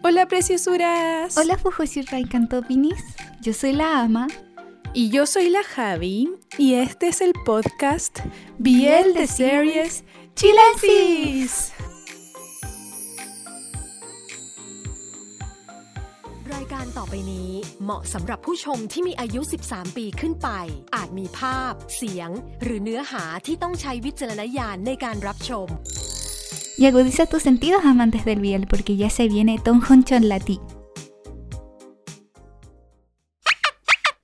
Hola preciosuras. Hola Fujosirra y Cantopinis. Yo soy la Ama. Y yo soy la Javi. Y este es el podcast Biel de Series Chilensis. รายการต่อไปนี้เหมาะสำหรับผู้ชมที่มีอายุ 13 ปีขึ้นไป อาจมีภาพ เสียง หรือเนื้อหาที่ต้องใช้วิจารณญาณในการรับชม Y agudiza tus sentidos amantes del Biel porque ya se viene Tom Honchon Lati.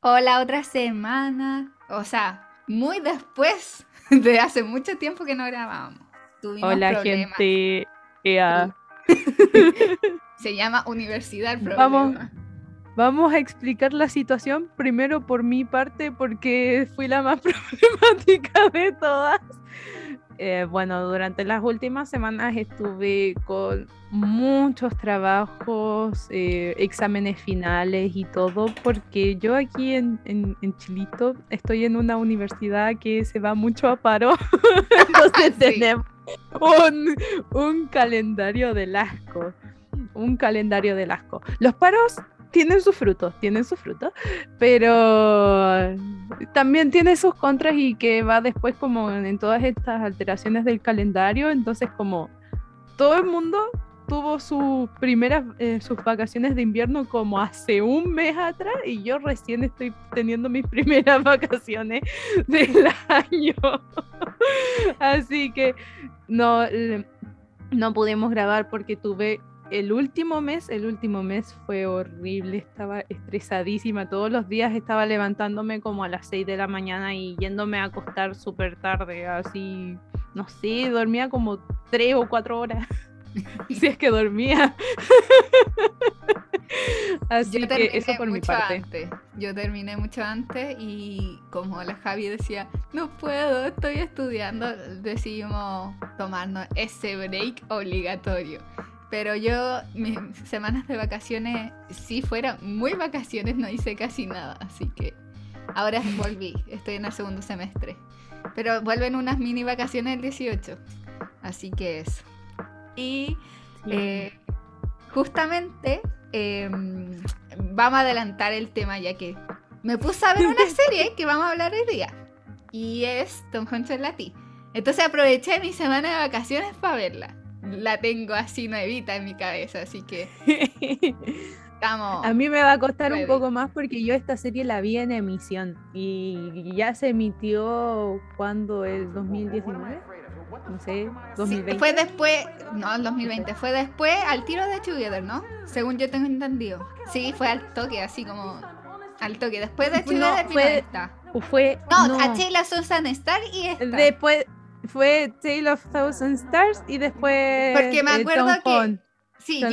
Hola, otra semana. O sea, muy después de hace mucho tiempo que no grabábamos. Tuvimos Hola problemas. gente. Se llama Universidad el Vamos. Problema. Vamos a explicar la situación primero por mi parte porque fui la más problemática de todas. Eh, bueno, durante las últimas semanas estuve con muchos trabajos, eh, exámenes finales y todo, porque yo aquí en, en- en Chilito estoy en una universidad que se va mucho a paro. Entonces Sí. tenemos un, un calendario del asco. Un calendario del asco. Los paros tienen sus frutos, tienen sus frutos, pero también tiene sus contras y que va después como en, todas estas alteraciones del calendario, entonces como todo el mundo tuvo sus primeras, eh, sus vacaciones de invierno como hace un mes atrás y yo recién estoy teniendo mis primeras vacaciones del año. Así que no, eh, no pudimos grabar porque tuve el último mes, el último mes fue horrible, estaba estresadísima, todos los días estaba levantándome como a las 6 de la mañana y yéndome a acostar súper tarde, así, no sé, dormía como 3 o 4 horas, si es que dormía. así Yo que eso por mi mucho parte. antes. Yo terminé mucho antes y como la Javi decía, no puedo, estoy estudiando, decidimos tomarnos ese break obligatorio. Pero yo, mis semanas de vacaciones, si fueran muy vacaciones, no hice casi nada. Así que ahora volví, estoy en el segundo semestre. Pero vuelven unas mini vacaciones el 18. Así que eso. Y Sí. eh, justamente eh, vamos a adelantar el tema ya que me puse a ver una serie que vamos a hablar hoy día y es Tom Honcho Lati. Entonces aproveché mi semana de vacaciones para verla. La tengo así nuevita en mi cabeza, así que estamos. A mí me va a costar ready. un poco más porque yo esta serie la vi en emisión y ya se emitió cuando el 2019, no sé, Sí, 2020. fue después, no, el 2020, fue después al tiro de Together, ¿no? Según yo tengo entendido. Sí, fue al toque, así como al toque. Después de No, Together vino fue- fue No, no, a Sheila Susan Star y esta. después fue Tale of Thousand Stars y después Porque me eh, acuerdo Tom que sí, yo,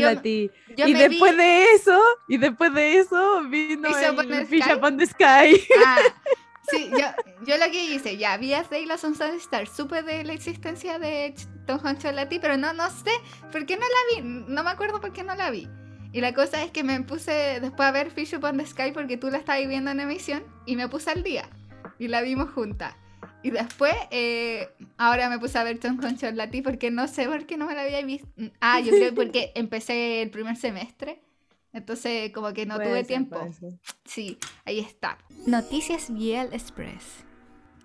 yo y me después vi- de eso y después de eso vino Fish Upon the el Fish Sky. Upon the Sky. Ah, sí, yo, yo lo que hice, ya vi a Sheila Susan Star, supe de la existencia de Tom Lati, pero no, no sé por qué no la vi, no me acuerdo por qué no la vi. Y la cosa es que me puse después a ver Fish Upon the Sky porque tú la estabas viendo en emisión y me puse al día y la vimos juntas. Y después, eh, ahora me puse a ver Tom Hanks Lati porque no sé por qué no me la había visto. Ah, yo creo porque empecé el primer semestre. Entonces, como que no Puede tuve ser, tiempo. Sí, ahí está. Noticias Biel Express.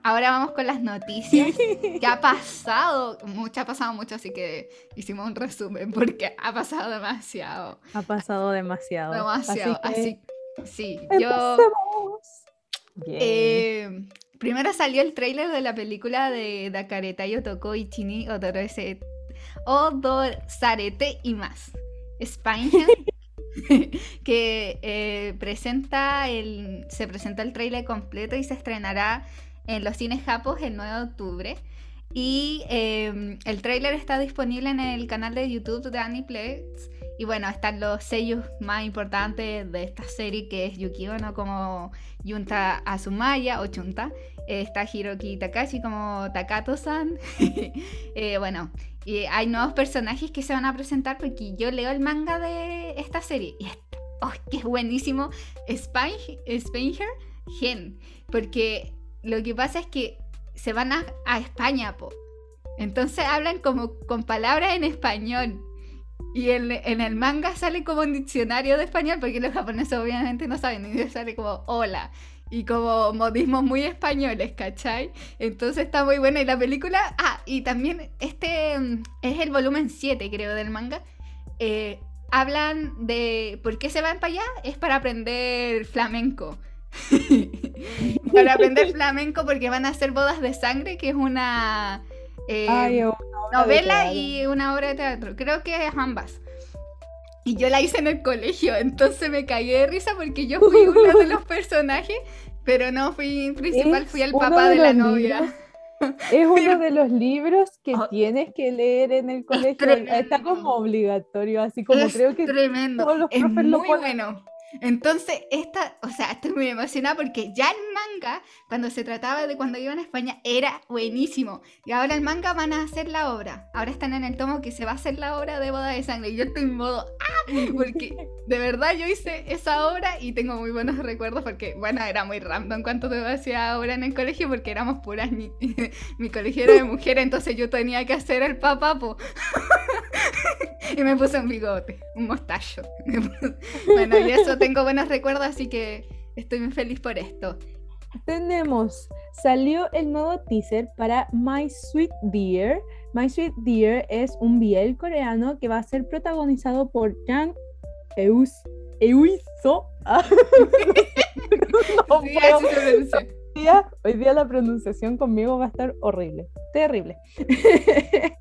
Ahora vamos con las noticias. ¿Qué ha pasado? Mucho, ha pasado mucho, así que hicimos un resumen porque ha pasado demasiado. Ha pasado demasiado. Demasiado. Así Así, que sí, yo. Bien. eh, primero salió el tráiler de la película de Dakareta Yotoko Ichini Odorese y más. Spine que eh, presenta el, se presenta el tráiler completo y se estrenará en los cines japos el 9 de octubre. Y eh, el tráiler está disponible en el canal de YouTube de Aniplex. Y bueno, están los sellos más importantes de esta serie, que es Yuki Ono como Yunta Azumaya o Chunta. Eh, está Hiroki Takashi como Takato-san. Eh, bueno, y hay nuevos personajes que se van a presentar porque yo leo el manga de esta serie. Y es, oh, es buenísimo. Spine- Spanger Gen. Porque lo que pasa es que se van a, a España, po. Entonces hablan como con palabras en español. Y en, el manga sale como un diccionario de español, porque los japoneses obviamente no saben, y sale como hola. Y como modismos muy españoles, ¿cachai? Entonces está muy buena. Y la película. Ah, y también este mm, es el volumen 7, creo, del manga. Eh, hablan de por qué se van para allá. Es para aprender flamenco. para aprender flamenco porque van a hacer bodas de sangre, que es una eh, Ay, de novela y una obra de teatro. Creo que es ambas. Y yo la hice en el colegio, entonces me caí de risa porque yo fui uno de los personajes, pero no fui principal, Es fui el papá de de la novia. libros- Es uno de los libros que Oh. tienes que leer en el colegio. Está tremendo. como obligatorio, así como es creo que tremendo, todos los es profes lo muy ponen. bueno. Entonces, esta, o sea, estoy muy emocionada porque ya el manga, cuando se trataba de cuando iban a España, era buenísimo. Y ahora el manga van a hacer la obra. Ahora están en el tomo que se va a hacer la obra de Boda de Sangre. Y yo estoy en modo, ¡ah! Porque de verdad yo hice esa obra y tengo muy buenos recuerdos porque, bueno, era muy random cuánto te hacía obra en el colegio porque éramos puras, ni- mi colegio era de mujeres, entonces yo tenía que hacer el papapo. y me puse un bigote, un mostacho. Bueno, y eso tengo buenos recuerdos, así que estoy muy feliz por esto. tenemos, salió el nuevo teaser para My Sweet Dear. My Sweet Dear es un BL coreano que va a ser protagonizado por Jang Eus Euiso. Ah, no Sí, así día, hoy día la pronunciación conmigo va a estar horrible, terrible.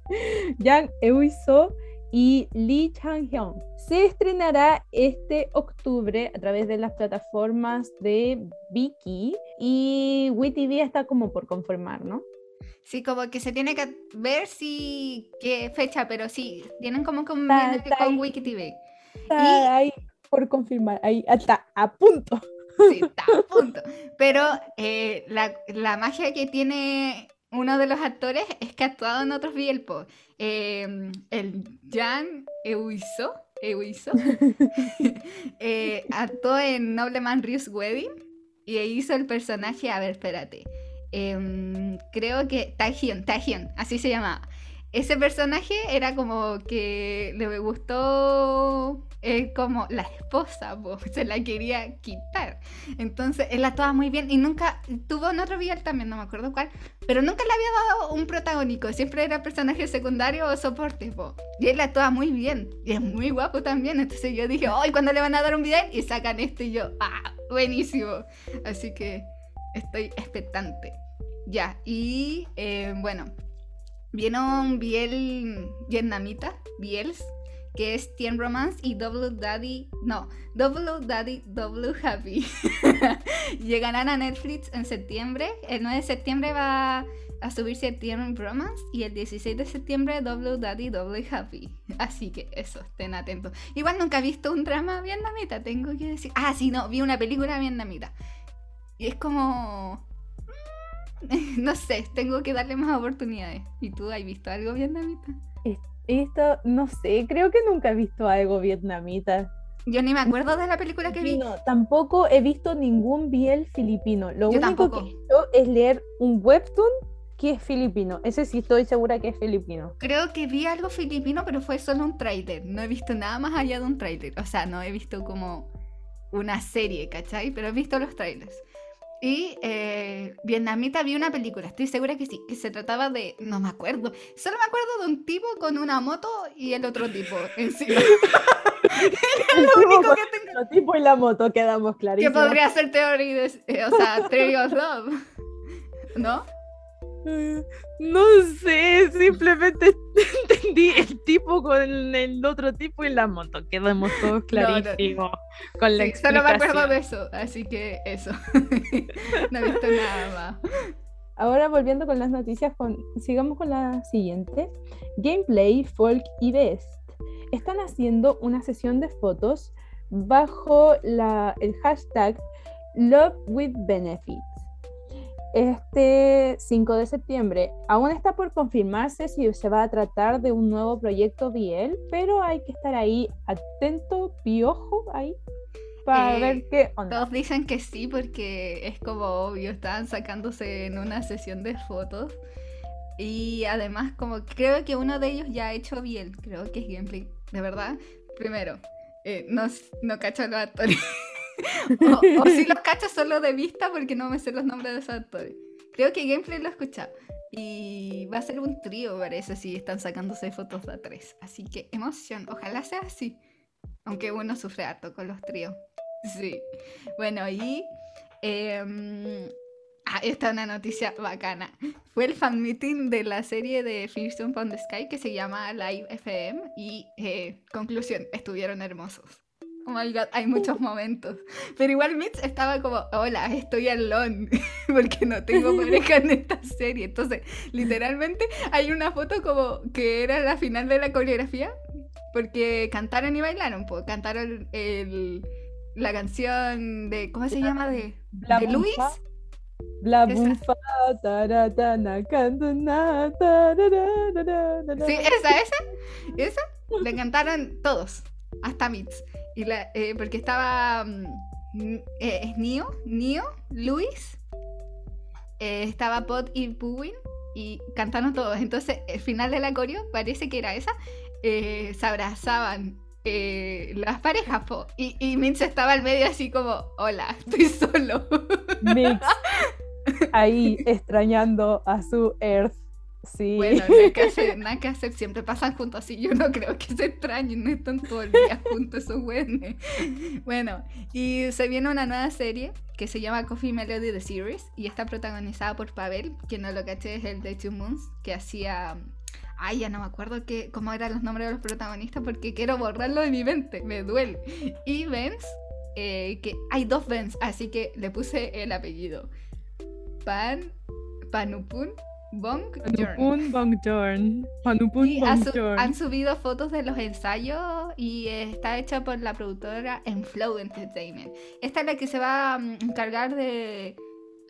Yang Eui-so y Lee Chang-hyun. Se estrenará este octubre a través de las plataformas de Viki y WeTV está como por confirmar, ¿no? Sí, como que se tiene que ver si qué fecha, pero sí, tienen como Está- convenio está con ahí. WikiTV. Está ahí por confirmar, ahí está a punto. Sí, está a punto. Pero eh, la, la magia que tiene uno de los actores es que ha actuado en otros Bielpo. Eh, el Jan Euiso, Euiso eh, actuó en Nobleman Ryu's Wedding y hizo el personaje, a ver, espérate. Em, creo que Taehyun, Taehyun, así se llamaba. Ese personaje era como que le gustó eh, como la esposa, po, se la quería quitar. Entonces él actuaba muy bien y nunca tuvo en otro video también, no me acuerdo cuál, pero nunca le había dado un protagónico, siempre era personaje secundario o soporte. po. Y él actuaba muy bien y es muy guapo también. Entonces yo dije, ¡ay, cuando le van a dar un video! Y sacan esto y yo, ¡ah, buenísimo! Así que estoy expectante. Ya, y eh, bueno, viene un biel vietnamita, biels, que es Tien Romance y Double Daddy, no, Double Daddy, Double Happy. Llegarán a Netflix en septiembre. El 9 de septiembre va a subirse Tien Romance y el 16 de septiembre Double Daddy, Double Happy. Así que eso, estén atentos. Igual nunca he visto un drama vietnamita, tengo que decir. Ah, sí, no, vi una película vietnamita. Y es como... No sé, tengo que darle más oportunidades. ¿Y tú has visto algo vietnamita? Esto, no sé, creo que nunca he visto algo vietnamita. Yo ni me acuerdo de la película que vi. No, tampoco he visto ningún biel filipino. Lo Yo único tampoco. que he hecho es leer un webtoon que es filipino. Ese sí estoy segura que es filipino. Creo que vi algo filipino, pero fue solo un tráiler. No he visto nada más allá de un tráiler. O sea, no he visto como una serie, ¿cachai? Pero he visto los trailers. Y eh, vietnamita vi una película, estoy segura que sí, que se trataba de, no me acuerdo, solo me acuerdo de un tipo con una moto y el otro tipo encima. El Lo único que tengo el tipo y la moto quedamos que clarísimos. podría ser Theory, de- eh, o sea, Theory of Love. ¿No? No sé, simplemente entendí el tipo con el otro tipo y la moto. Quedamos todos no. clarísimos con la Sí, solo me acuerdo de eso, así que eso. no he visto nada más. Ahora volviendo con las noticias, con, sigamos con la siguiente. Gameplay, Folk y Best están haciendo una sesión de fotos bajo la, el hashtag Love with Benefits. Este 5 de septiembre aún está por confirmarse si se va a tratar de un nuevo proyecto BL, pero hay que estar ahí atento, piojo ahí, para Eh, ver qué onda. Todos dicen que sí porque es como obvio, estaban sacándose en una sesión de fotos. Y además como creo que uno de ellos ya ha hecho bien, creo que es gameplay. de verdad. Primero, eh, no, no cacho a los actores. o, o si los cacho solo de vista porque no me sé los nombres de esos actores. Creo que Gameplay lo he escuchado. Y va a ser un trío, parece, si están sacándose fotos de a tres. Así que emoción, ojalá sea así. Aunque uno sufre harto con los tríos. Sí. Bueno, y. em, ah, esta es una noticia bacana. Fue el fan meeting de la serie de First Jump on the Sky que se llama Live FM. Y eh, conclusión, estuvieron hermosos. Oh my god, hay muchos momentos. Pero igual Mitch estaba como, hola, estoy alone, porque no tengo pareja en esta serie. Entonces, literalmente hay una foto como que era la final de la coreografía, porque cantaron y bailaron, pues cantaron el, la canción de, ¿cómo se llama? De, Bla de Luis. Esa. bumfa, taratana, cantuna, tararararara. Sí, esa, esa, esa, la cantaron todos, hasta Mitch. Y la, eh, porque estaba, mm, eh, es Nio, Nio, Luis, eh, estaba Pot y Puwin, y cantaron todos. Entonces, el final de la parece que era esa, eh, se abrazaban las parejas, po, y, y Mitch estaba al medio así como, hola, estoy solo. Mix. Ahí extrañando a su Earth. Sí. Bueno, nada que hacer, nada que hacer, siempre pasan juntos así. Yo no creo que se extrañen, no están todo el día juntos esos güeyes. Bueno, y se viene una nueva serie que se llama Coffee Melody The Series y está protagonizada por Pavel, que no lo caché, es el de Two Moons, que hacía. Ay, ya no me acuerdo qué, cómo eran los nombres de los protagonistas porque quiero borrarlo de mi mente, me duele. Y Vance, eh, que hay dos Vance, así que le puse el apellido. Pan, Panupun, Bong, Jorn. Panupun Bongjorn. Panupun Y ha su- Bongjorn. han subido fotos de los ensayos y está hecha por la productora Enflow Entertainment. Esta es la que se va a mm, encargar de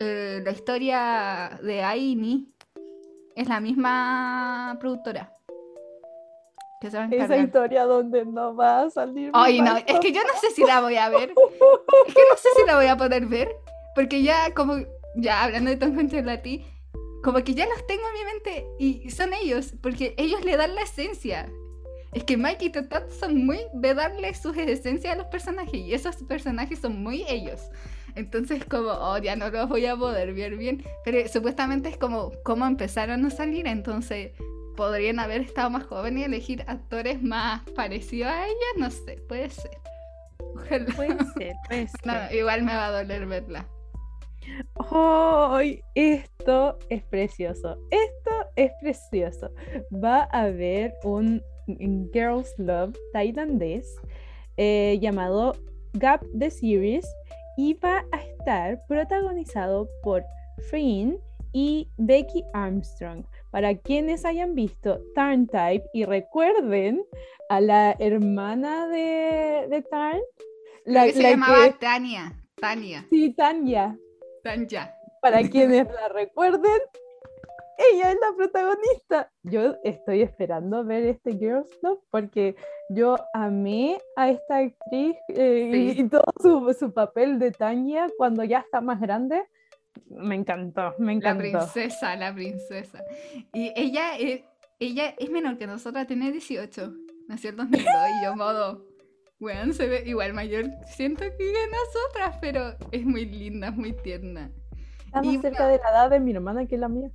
eh, la historia de Aini. Es la misma productora. Que se va a Esa historia donde no va a salir. Ay, no, es que yo no sé si la voy a ver. Es que no sé si la voy a poder ver. Porque ya, como, ya hablando de Tom Consolati, como que ya los tengo en mi mente y son ellos, porque ellos le dan la esencia. Es que Mike y Totat son muy de darle su esencia a los personajes y esos personajes son muy ellos. Entonces como, oh, ya no los voy a poder ver bien. Pero supuestamente es como cómo empezaron a salir, entonces podrían haber estado más jóvenes y elegir actores más parecidos a ella, no sé, puede ser. Ojalá. Puede ser, puede ser. No, igual me va a doler verla. ¡Ay! esto es precioso. Esto es precioso. Va a haber un Girls Love tailandés eh, llamado Gap the Series y va a estar protagonizado por Finn y Becky Armstrong. Para quienes hayan visto Tarn Type y recuerden a la hermana de, de Tarn, La, que se la llamaba que- Tania. Tania. sí, Para quienes la recuerden, ella es la protagonista. Yo estoy esperando ver este Girls Love porque yo amé a esta actriz eh, y- Sí. y, todo su, su papel de Tanya cuando ya está más grande. Me encantó, me La encantó. princesa, la princesa. Y ella es, ella es menor que nosotras, tiene 18. Nació el 2002 y yo modo... Weón, se ve igual mayor, siento que nosotras, pero es muy linda, es muy tierna. Está más y cerca de la edad de mi hermana que la mía.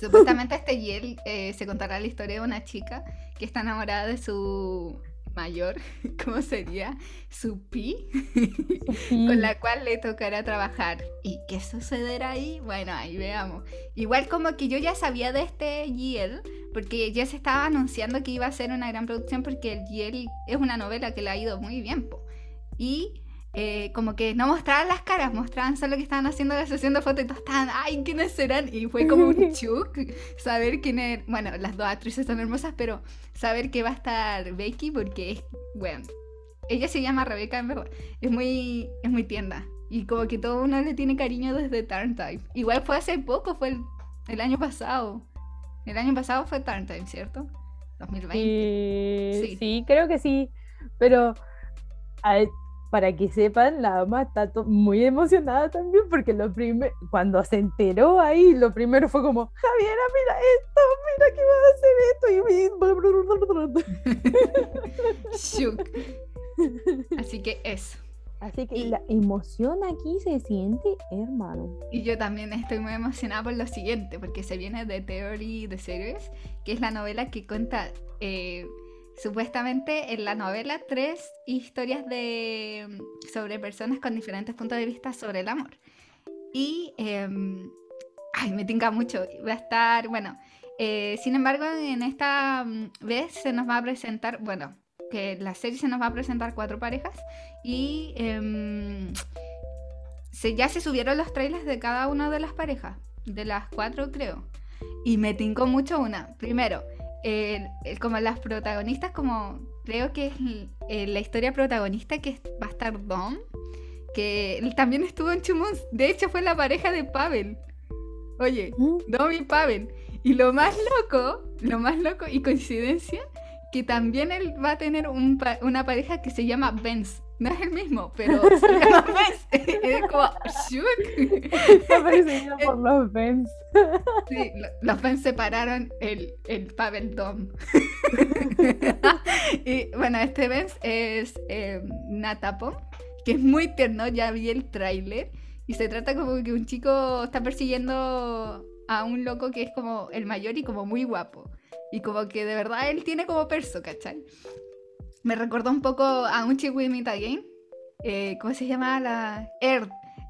Supuestamente este Yel eh, se contará la historia de una chica que está enamorada de su mayor, ¿cómo sería? Su pi, con la cual le tocará trabajar. ¿Y qué sucederá ahí? Bueno, ahí veamos. Igual como que yo ya sabía de este Yel, porque ya se estaba anunciando que iba a ser una gran producción porque el Yel es una novela que le ha ido muy bien. po. Y eh, como que no mostraban las caras, mostraban solo que estaban haciendo la sesión de fotos y todos estaban, ay, ¿quiénes serán? Y fue como un chuk saber quién es, bueno, las dos actrices son hermosas, pero saber que va a estar Becky porque es, bueno, ella se llama Rebeca en verdad, es muy, es muy tierna y como que todo uno le tiene cariño desde Turn Time. Igual fue hace poco, fue el, el año pasado. El año pasado fue Turn Time, ¿cierto? 2020. Sí, Sí. sí, creo que sí. Pero a ver, para que sepan, la ama está muy emocionada también porque lo primer- cuando se enteró ahí, lo primero fue como, Javiera, mira esto, mira que va a hacer esto. Y... Así que eso. Así que Y- la emoción aquí se siente, hermano. Y yo también estoy muy emocionada por lo siguiente, porque se viene The Theory The Series, que es la novela que cuenta eh, supuestamente en la novela tres historias de sobre personas con diferentes puntos de vista sobre el amor. Y em, ay, me tinca mucho. Va a estar, bueno, eh, sin embargo, en esta mm, vez se nos va a presentar, bueno, que la serie se nos va a presentar cuatro parejas y em, se, ya se subieron los trailers de cada una de las parejas, de las cuatro creo. Y me tincó mucho una. Primero, como las protagonistas, como creo que es eh, la historia protagonista que va a estar Dom, que él también estuvo en Chumons. De hecho, fue la pareja de Pavel. Oye, Dom y Pavel. Y lo más loco, lo más loco y coincidencia, que también él va a tener un pa- una pareja que se llama Benz. No es el mismo, pero llama Benz. es como shook. Está por los Benz. Sí, lo- los Benz separaron el, el Pavel Dom. y bueno, este Benz es eh, Natapon, que es muy tierno, ya vi el tráiler. Y se trata como que un chico está persiguiendo a un loco que es como el mayor y como muy guapo. Y como que de verdad él tiene como perso, ¿cachai? Me recordó un poco a un chico Meet Again. Eh, ¿Cómo se llama la...? Air.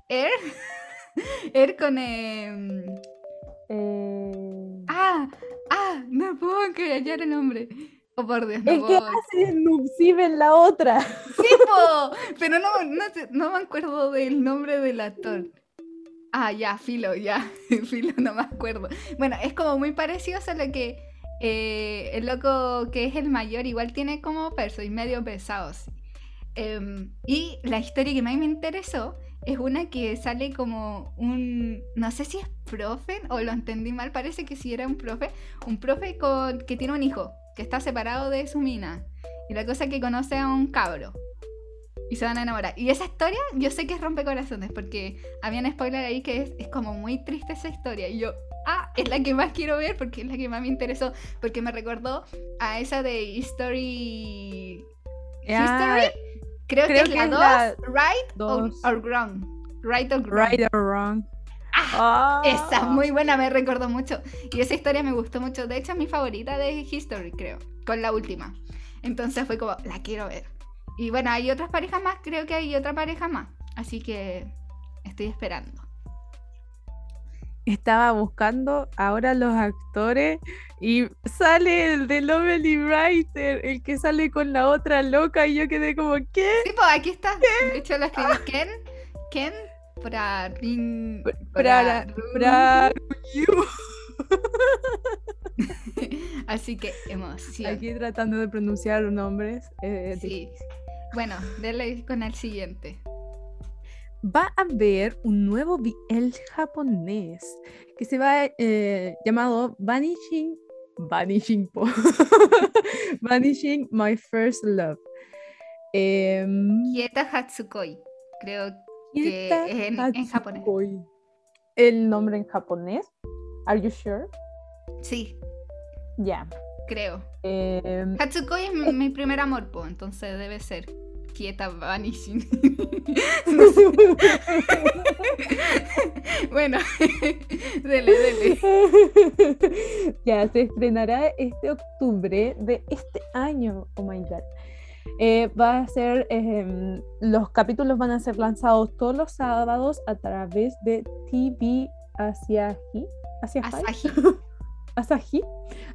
Air. Air con... em, Eh, Ah, ah, no puedo hallar el nombre. Oh, por Dios, no el que hace Nupsive en la otra. ¡Sí, po! Pero no, no, no me acuerdo del nombre del actor. Ah, ya, Filo, ya. Filo, no me acuerdo. Bueno, es como muy parecido, solo que eh, el loco que es el mayor igual tiene como perso y medio pesado. sí. Em, y la historia que más me interesó es una que sale como un. No sé si es profe o lo entendí mal, parece que sí era un profe. Un profe con, que tiene un hijo que está separado de su mina. Y la cosa es que conoce a un cabro. Y se van a enamorar. Y esa historia, yo sé que es rompecorazones, porque había un spoiler ahí que es como muy triste esa historia. Y yo, ah, es la que más quiero ver porque es la que más me interesó. Porque me recordó a esa de History. Ah, History. Creo, creo que es la es 2, la Right dos. or, or Wrong. Right or Wrong. Right or wrong. Ah, Esa es muy buena, me recordó mucho. Y esa historia me gustó mucho. De hecho, es mi favorita de History, creo. Con la última. Entonces fue como, la quiero ver. Y bueno, hay otras parejas más, creo que hay otra pareja más. Así que estoy esperando. Estaba buscando ahora los actores y sale el de Lovely Writer, el que sale con la otra loca y yo quedé como, ¿qué? Sí, pues aquí está. De hecho, lo escribí Ken. Ken. Para. Rin- Para, para. Así que emoción. Aquí tratando de pronunciar nombres. eh, Sí. Bueno, denle con el siguiente. Va a haber un nuevo BL japonés que se va eh, llamado Vanishing Vanishing po. Vanishing My First Love. Em, Kieta Hatsukoi. Creo que es en, en japonés. ¿El nombre en japonés? Are you sure? Sí, Ya. creo. Em, Hatsukoi es mi, mi primer amor, po, entonces debe ser Kieta Vanishing. bueno, dele, dele. ya, se estrenará este octubre de este año. Oh my god. Eh, va a ser, em, los capítulos van a ser lanzados todos los sábados a través de TV Asahi. Asahi. Asahi.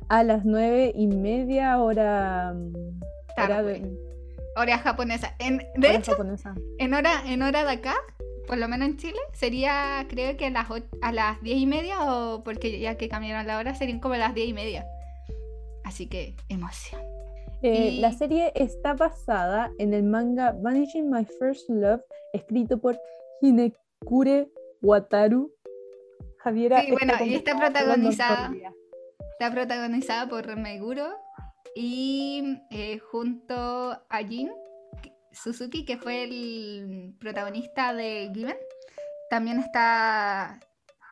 A las nueve y media hora, hora, Tarde. de, Hora japonesa. En, de hora hecho, japonesa. en hora, en hora de acá, por lo menos en Chile, sería creo que a las, a las diez y media, o porque ya que cambiaron la hora, serían como las diez y media. Así que, emoción. Eh, La Y- serie está basada en el manga Vanishing My First Love, escrito por Hinekure Wataru. Javiera. Sí, bueno, y está protagonizada. Está protagonizada por Meguro y eh, junto a Jin, Suzuki, que fue el protagonista de Given. También está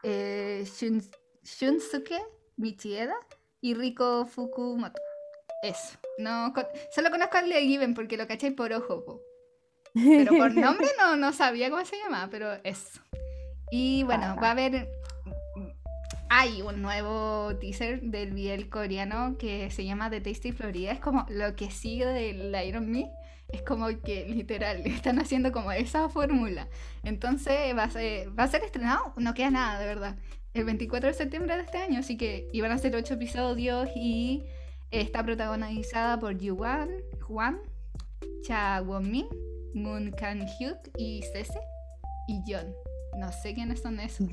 eh, Shun- Shunsuke Michieda y Riko Fukumoto. Eso. No, con- solo conozco al de Given porque lo caché por ojo. po. Pero por nombre no, no sabía cómo se llamaba, pero eso. Y bueno, va a haber. Hay un nuevo teaser del BL coreano que se llama The Tasty Florida. Es como lo que sigue del Iron Me. Es como que literal están haciendo como esa fórmula. Entonces va a ser, estrenado, no queda nada, de verdad. El 24 de septiembre de este año. Así que iban a ser ocho episodios y está protagonizada por Yuan, Juan, Cha Won-min, Moon Kang-hyuk y Sese y John. No sé quiénes son esos.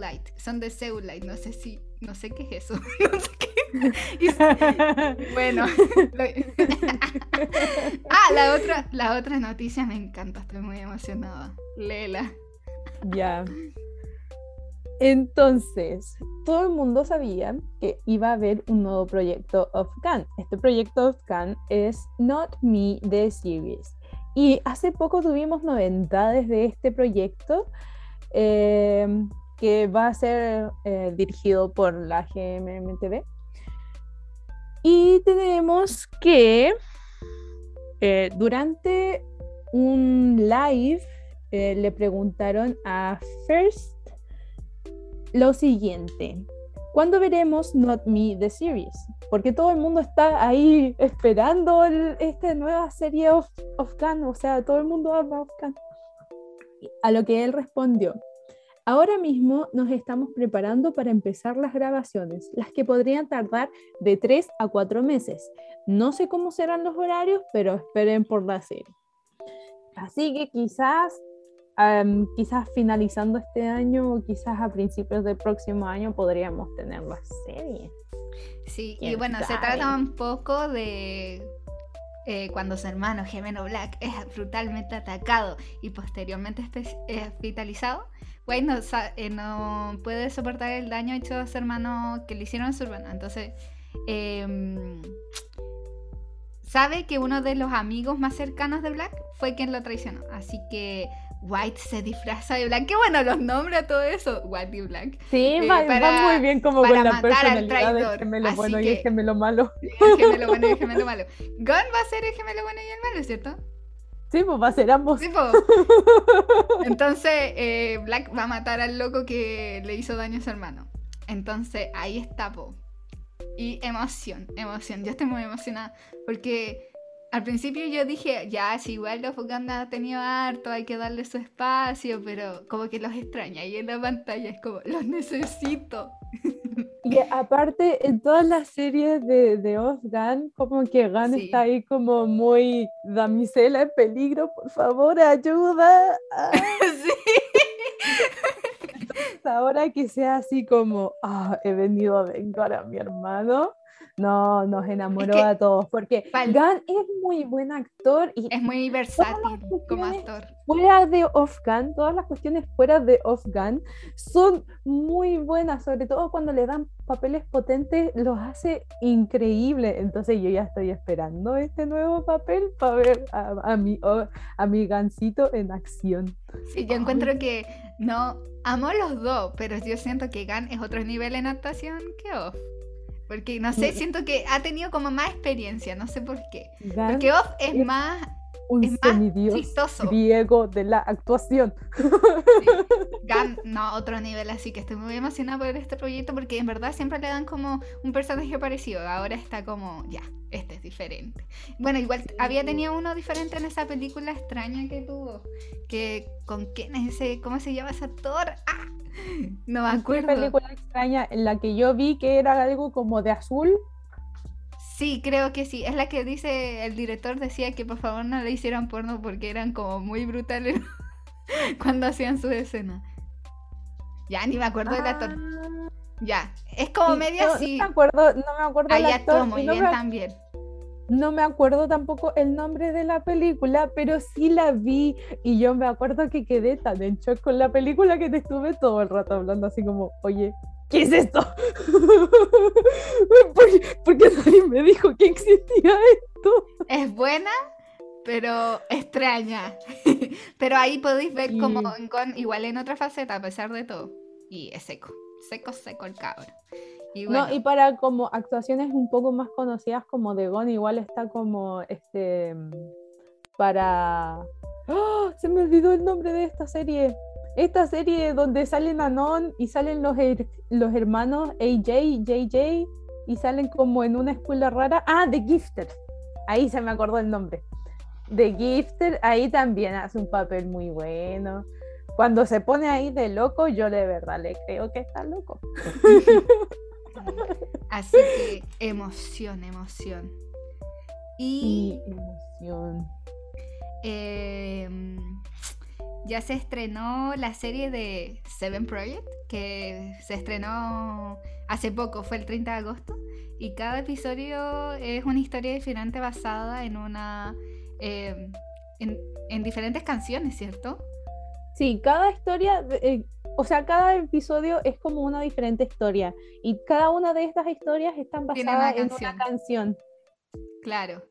Light. Son de Seoul Light. No sé si. No sé qué es eso. No sé qué. Y- bueno. lo- ah, la otra, la otra noticia me encanta. Estoy muy emocionada. Léela. Ya. Entonces, todo el mundo sabía que iba a haber un nuevo proyecto of Gun. Este proyecto of Gun es Not Me The Series. Y hace poco tuvimos novedades de este proyecto eh, que va a ser eh, dirigido por la GMMTV. Y tenemos que eh, durante un live eh, le preguntaron a First lo siguiente. ¿Cuándo veremos Not Me The Series? Porque todo el mundo está ahí esperando esta nueva serie of, of o sea, todo el mundo habla of Gun. A lo que él respondió, ahora mismo nos estamos preparando para empezar las grabaciones, las que podrían tardar de 3 a 4 meses. No sé cómo serán los horarios, pero esperen por la serie. Así que quizás Am, quizás finalizando este año o quizás a principios del próximo año podríamos tener la serie. Sí, y ¿Quién bueno, se sabe? trata un poco de eh, cuando su hermano gemelo Black es brutalmente atacado y posteriormente hospitalizado. Wade no, eh, no puede soportar el daño hecho a su hermano que le hicieron a su hermano. Entonces, em, sabe que uno de los amigos más cercanos de Black fue quien lo traicionó. Así que White se disfraza de Black. Qué bueno los nombres a todo eso. White y Black. Sí, Eh, va, va para- muy bien como con la personalidad del gemelo Así bueno y que- el gemelo malo. El gemelo bueno y el gemelo malo. Gon va a ser el gemelo bueno y el malo, ¿cierto? Sí, pues va a ser ambos. Sí, po. Entonces, eh, Black va a matar al loco que le hizo daño a su hermano. Entonces, ahí está, po. Y emoción, emoción. Yo estoy muy emocionada porque al principio yo dije, ya, si igual los Fuganda ha tenido harto, hay que darle su espacio, pero como que los extraña. Y en la pantalla es como, los necesito. Y aparte, en todas las series de, de Gun, como que Gun Sí. está ahí como muy damisela en peligro, por favor, ayuda. Ah, sí. Ahora que sea así como, ah, he venido a vengar a mi hermano. No, nos enamoró que- a todos, porque Gunn es muy buen actor y Es muy versátil como actor. fuera de Off Gun, todas las cuestiones fuera de Off Gun son muy buenas, sobre todo cuando le dan papeles potentes, los hace increíble. Entonces yo ya estoy esperando este nuevo papel para ver a, a mi, a mi gancito en acción. Sí, yo Ay. encuentro que no amo los dos, pero yo siento que Gan es otro nivel en actuación que Off. Porque no sé, Sí. siento que ha tenido como más experiencia, no sé por qué. Porque Off es más un es semidios chistoso. griego de la actuación. Gan, no, otro nivel, así que estoy muy emocionada por este proyecto porque en verdad siempre le dan como un personaje parecido. Ahora está como, ya, este es diferente. Bueno, igual había tenido uno diferente en esa película extraña que tuvo. Que con quién es ese, ¿cómo se llama ese actor? ¡Ah! No me Una acuerdo. película extraña en la que yo vi que era algo como de azul. Sí, creo que sí. Es la que dice, el director decía que por favor no le hicieran porno porque eran como muy brutales cuando hacían su escena. Ya, ni me acuerdo del actor. Ah, Ya, es como sí, media no, así. No me acuerdo, no me acuerdo del actor muy no bien me, también. no me acuerdo tampoco el nombre de la película, pero sí la vi y yo me acuerdo que quedé tan en shock con la película que te estuve todo el rato hablando así como, oye, ¿qué es esto? ¿Por, por qué nadie me dijo que existía esto? Es buena, pero extraña. pero ahí podéis ver como Sí. con, igual en otra faceta, a pesar de todo. Y es seco, seco, seco el cabro. Y No, y para como actuaciones un poco más conocidas como de Gon, igual está como este para ¡Ah! se me olvidó el nombre de esta serie. Esta serie donde salen Anon y salen los, her- los hermanos AJ, JJ y salen como en una escuela rara. Ah, The Gifted. Ahí se me acordó el nombre. The Gifted, ahí también hace un papel muy bueno. Cuando se pone ahí de loco, yo de verdad le creo que está loco. así que emoción, emoción. Y Y emoción. eh, ya se estrenó la serie de Seven Project, que se estrenó hace poco, fue el 30 de agosto. Y cada episodio es una historia diferente basada en una. eh, en, en diferentes canciones, ¿cierto? Sí, cada historia, eh, o sea, cada episodio es como una diferente historia y cada una de estas historias están una basadas en una canción. Claro.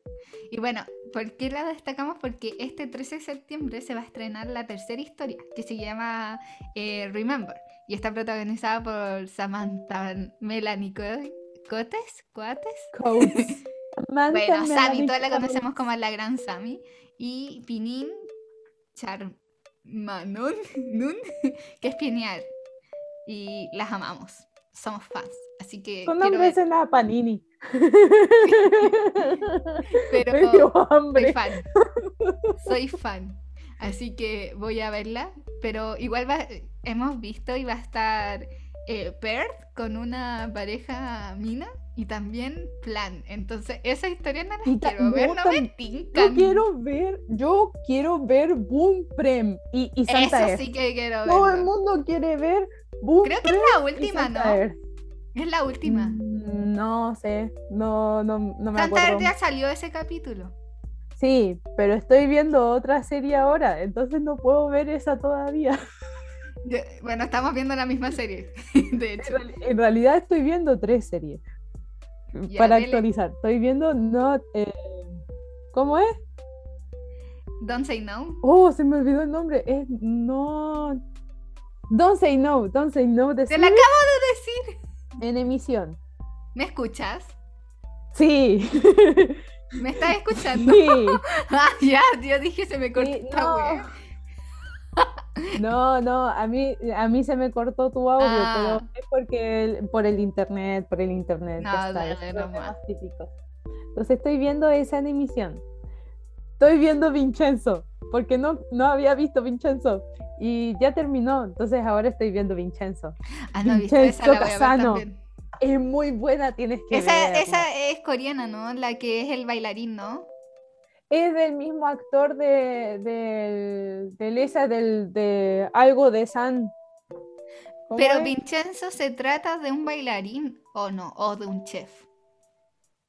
Y bueno, ¿por qué la destacamos? Porque este 13 de septiembre se va a estrenar la tercera historia, que se llama eh, Remember. Y está protagonizada por Samantha Melanie Co- Cotes, Coates. Coates. Samantha Bueno, Sammy, todos la conocemos como la gran Sammy. Y Pinin Charmanon, Nun, que es Pinear. Y las amamos. Somos fans. Así que Son nombres en la Panini. pero Me dio soy hambre. fan. Soy fan. Así que voy a verla. Pero igual va- hemos visto y va a estar eh, Perth con una pareja mina y también Plan. Entonces, esas historias no ta- quiero ver, no, me tincan. Yo quiero ver, yo quiero ver Boom Prem y, y Santa Eso Earth. sí que quiero Todo el mundo quiere ver Boom Creo que es Prem la última, ¿no? Earth. Es la última. Mm, No sé, no, no, no me Santa acuerdo. Ya salió ese capítulo. Sí, pero estoy viendo otra serie ahora, entonces no puedo ver esa todavía. Yo- bueno, estamos viendo la misma serie. De En, hecho. en realidad estoy viendo tres series. Ya, para dele. actualizar. Estoy viendo Not. eh, ¿Cómo es? Don't say no. Oh, se me olvidó el nombre. Es No. Don't say no. Don't say no. Te la serie acabo de decir. En emisión. ¿Me escuchas? Sí. ¿Me estás escuchando? sí. Ah, ya, yo dije se me cortó Sí, no. wea. No, no, a mí, a mí se me cortó tu audio, Ah. pero es porque el- por el internet, por el internet, No, ya dale nomás. problemas típicos. Entonces estoy viendo esa en emisión. Estoy viendo Vincenzo, porque no, no había visto Vincenzo y ya terminó, entonces ahora estoy viendo Vincenzo. Ah, no esa, Vincenzo la voy a ver Casano. Es muy buena, tienes que Esa, verla. esa es coreana, ¿no? La que es el bailarín, ¿no? Es del mismo actor de, del esa del de algo de San. ¿Cómo Pero es? Vincenzo se trata de un bailarín o no, o de un chef.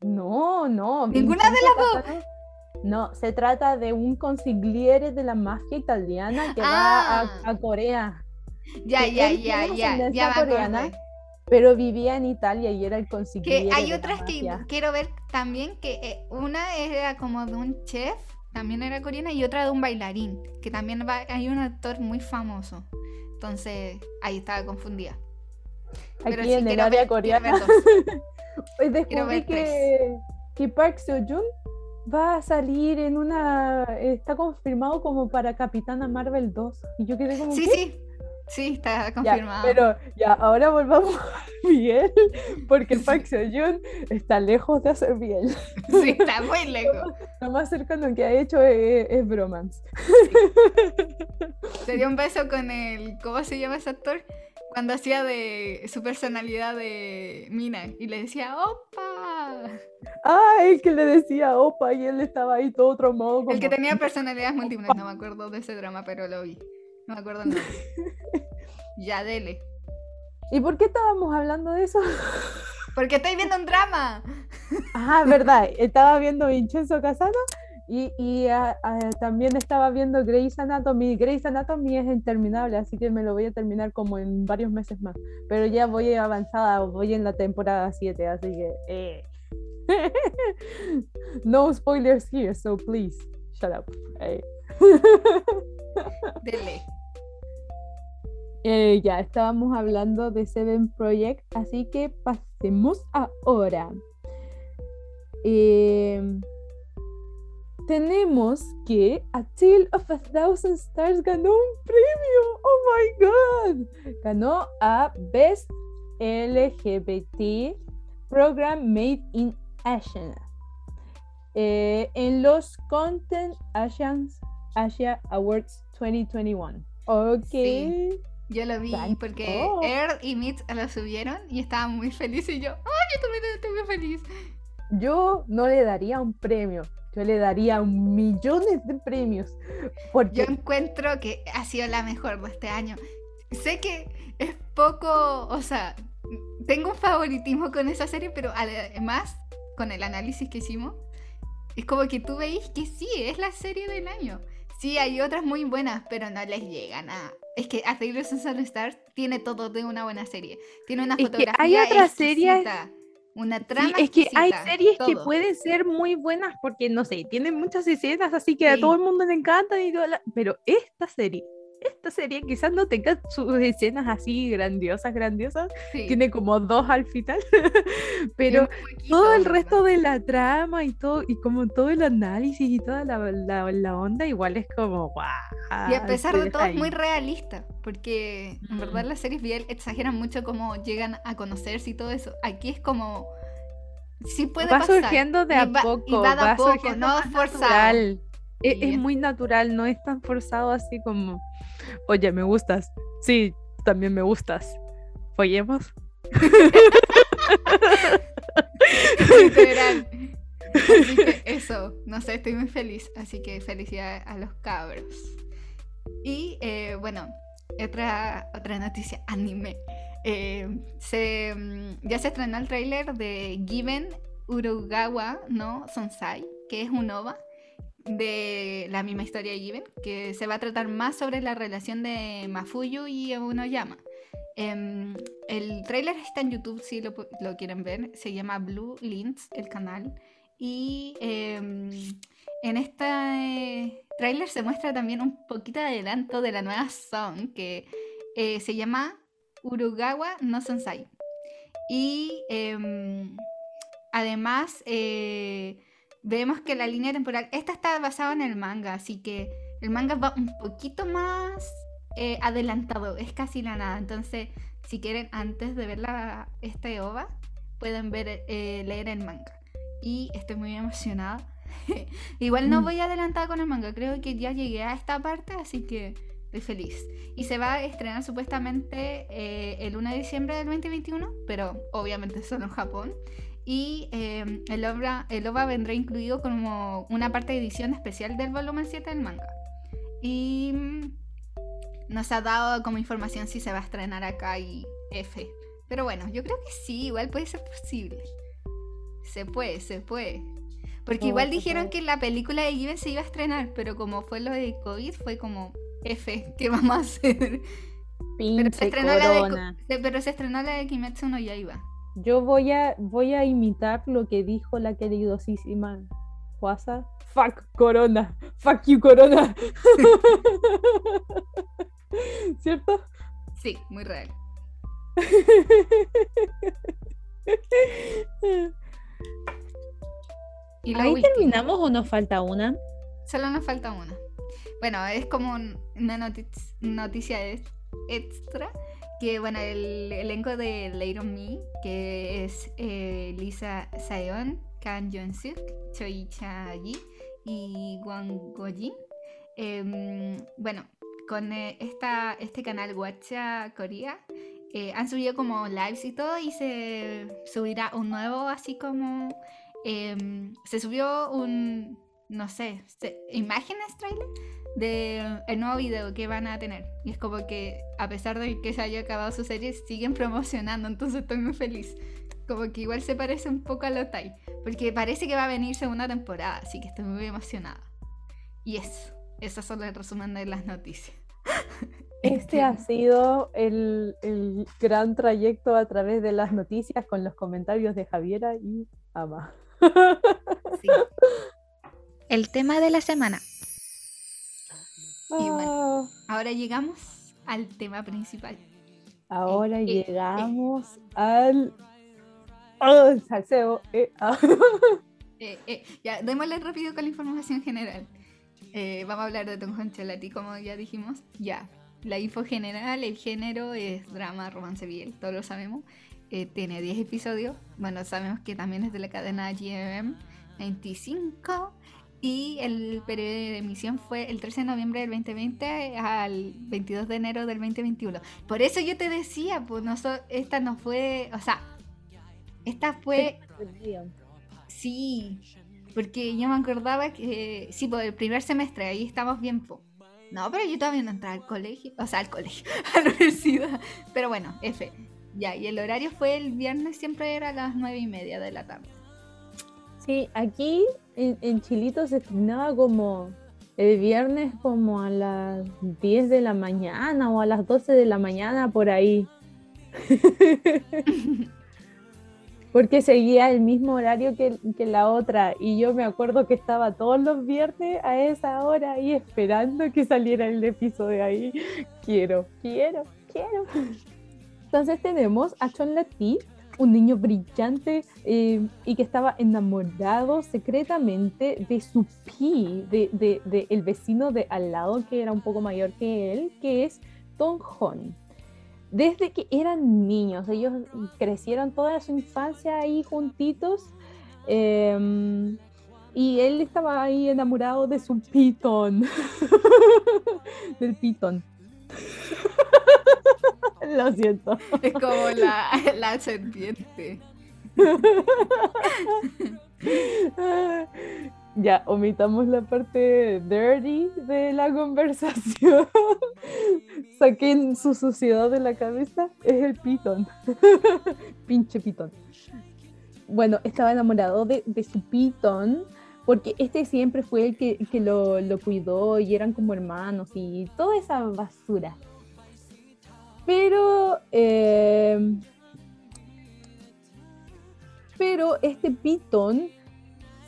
No, no. Ninguna de las dos. No, se trata de un consigliere de la mafia italiana que Ah. va a, a Corea, Ya, Que ya, ya, ya, ya coreana, pero vivía en Italia y era el consigliere Que hay de la otras que quiero ver también, que eh, una era como de un chef, también era coreana, y otra de un bailarín, que también va, hay un actor muy famoso. Entonces, ahí estaba confundida. Pero Aquí sí, en el quiero área ver- quiero coreana. Quiero descubrí que, que Park Seo-joon va a salir en una. Está confirmado como para Capitana Marvel 2. Y yo quedé como. Sí, ¿qué? sí, sí, está Ya, confirmado. pero ya, ahora volvamos a Miguel, porque el Park Seo-joon está lejos de hacer bien. Sí, está muy lejos. Lo más cercano que ha hecho es, es Bromance. Se dio un beso con el. ¿Cómo se llama ese actor? Cuando hacía de su personalidad de Mina y le decía ¡Opa! Ah, el que le decía opa y él estaba ahí todo traumado. El como- que tenía personalidades múltiples, no me acuerdo de ese drama, pero lo vi. No me acuerdo el nombre. Ya, dele. ¿Y por qué estábamos hablando de eso? Porque estoy viendo un drama. Ah, verdad, estaba viendo Vincenzo Casano y, y, ah, ah, también estaba viendo Grey's Anatomy. Grey's Anatomy es interminable, así que me lo voy a terminar como en varios meses más. Pero ya voy avanzada, voy en la temporada 7, así que... eh. no spoilers here, so please. shut up. Eh. Dele. Eh, ya estábamos hablando de Seven Project, así que pasemos ahora. Em, tenemos que A Tale of a Thousand Stars ganó un premio. Oh my god. Ganó a Best LGBT Program Made in Asia. eh, en los Content Asians, Asia Awards 2021. Ok. Sí. Yo lo vi porque. Earl y Mitch lo subieron y estaba muy feliz y yo, ¡ay, yo también estoy muy feliz! Yo no le daría un premio, yo le daría millones de premios. Yo Porque encuentro que ha sido la mejor de este año. Sé que es poco, o sea, tengo un favoritismo con esa serie, pero además, con el análisis que hicimos, es como que tú veis que sí, es la serie del año. Sí, hay otras muy buenas, pero no les llegan a... Es que A Tale of Sunset Stars tiene todo de una buena serie. Tiene una Es que fotografía hay otras series- Una sí, trama es que hay series que todo. pueden ser muy buenas porque, no sé, tienen muchas escenas así que a Sí. todo el mundo le encantan y la- Pero esta serie, esta serie quizás no tenga sus escenas así grandiosas, grandiosas. Sí, Tiene como dos al final. Pero poquito, todo el ¿verdad? resto de la trama y todo, y como todo el análisis y toda la, la- la onda, igual es como guau. Y a pesar de todo es ahí". muy realista, porque en verdad Mm. las series bien exageran mucho cómo llegan a conocerse y todo eso. Aquí es como sí puede va pasar. surgiendo de y a y poco, va de a va poco, surgiendo no forzado. natural. E-. Es, muy natural, no es tan forzado así como, oye, me gustas. Sí, también me gustas. ¿Follemos? Literal. Así que eso, no sé, estoy muy feliz. Así que felicidades a los cabros. Y eh, bueno, otra, otra noticia anime. Eh, se, mm, ya se estrenó el tráiler de Given Urugawa no Sonsai, que es un OVA de la misma historia de Given, que se va a tratar más sobre la relación de Mafuyu y Unoyama. Em, el tráiler está en YouTube si lo, quieren ver. Se llama Blue Links, el canal. Y em, en este tráiler se muestra también un poquito de adelanto de la nueva song que eh, se llama Urugawa no Sensai. Y em, además eh, vemos que la línea temporal, esta está basada en el manga, así que el manga va un poquito más eh, adelantado, es casi la nada. Entonces, si quieren, antes de ver la, este OVA, pueden ver, eh, leer el manga. Y estoy muy emocionada. Igual no Mm. voy adelantada con el manga, creo que ya llegué a esta parte, así que estoy feliz. Y se va a estrenar supuestamente eh, el 1 de diciembre del 2021, pero obviamente solo en Japón. Y eh, el, obra, el OVA vendrá incluido como una parte de edición especial del volumen 7 del manga. Y mm, nos ha dado como información si se va a estrenar acá y F. Pero bueno, yo creo que sí, igual puede ser posible. Se puede, se puede. Porque igual dijeron puede. que la película de Given se iba a estrenar, pero como fue lo de COVID, fue como F, ¿qué vamos a hacer? Pero se estrenó la de, pero se estrenó la de Kimetsu no Yaiba. Yo voy a, voy a imitar lo que dijo la queridosísima Juasa. Fuck Corona. Fuck you Corona. ¿Cierto? Sí, muy real. Y ¿Ahí terminamos o nos falta una? Solo nos falta una. Bueno, es como un- una notic- noticia ex- extra. Que bueno, el elenco de Later Me, que es eh, Lisa Saeon, Kang Yeon-suk, Choi Cha-yi y Wang Go-jin. em, bueno, con eh, esta, este canal Watcha Korea eh, han subido como lives y todo y se subirá un nuevo así como... em, se subió un, no sé, se- imágenes trailer de el nuevo video que van a tener. Y es como que a pesar de que se haya acabado su serie, siguen promocionando, entonces estoy muy feliz. Como que igual se parece un poco a lo Tai, porque parece que va a venir segunda temporada, así que estoy muy emocionada. Y eso, esos son el resumen de las noticias. Este ha sido el, el gran trayecto a través de las noticias con los comentarios de Javiera y Ama. Sí. el tema de la semana. Y Ah, bueno, ahora llegamos al tema principal. ahora eh, eh. llegamos al. ¡Oh, salseo! eh. Eh, eh, ya, démosle rápido con la información general. Eh, vamos a hablar de Tom Concholati, como ya dijimos. Ya, la info general, el género es drama, romance biel, todos lo sabemos. Eh, tiene 10 episodios. Bueno, sabemos que también es de la cadena GMM 25. Y el periodo de emisión fue el 13 de noviembre del 2020 al 22 de enero del 2021. Por eso yo te decía, pues no so- esta no fue, o sea, esta fue Sí, porque yo me acordaba que sí, por el primer semestre ahí estamos bien. po. No, pero yo todavía no entraba al colegio, o sea, al colegio, a la universidad. Pero bueno, F. Ya, y el horario fue el viernes, siempre era a las nueve y media de la tarde. Sí, aquí en, en Chilito se estrenaba como el viernes como a las 10 de la mañana o a las 12 de la mañana por ahí. Porque seguía el mismo horario que, que la otra y yo me acuerdo que estaba todos los viernes a esa hora ahí esperando que saliera el episodio ahí. Quiero, quiero, quiero. Entonces tenemos a Chon Lati, un niño brillante eh, y que estaba enamorado secretamente de su pi, de, de- el vecino de al lado que era un poco mayor que él, que es Don Hon. Desde que eran niños, ellos crecieron toda su infancia ahí juntitos. eh, y él estaba ahí enamorado de su pitón. Del pitón. Lo siento. Es como la, la serpiente. Ya, omitamos la parte dirty de la conversación. Saquen su suciedad de la cabeza. Es el pitón. Pinche pitón. Bueno, estaba enamorado de, de su pitón porque este siempre fue el que, lo cuidó y eran como hermanos y toda esa basura. Pero eh, pero este pitón,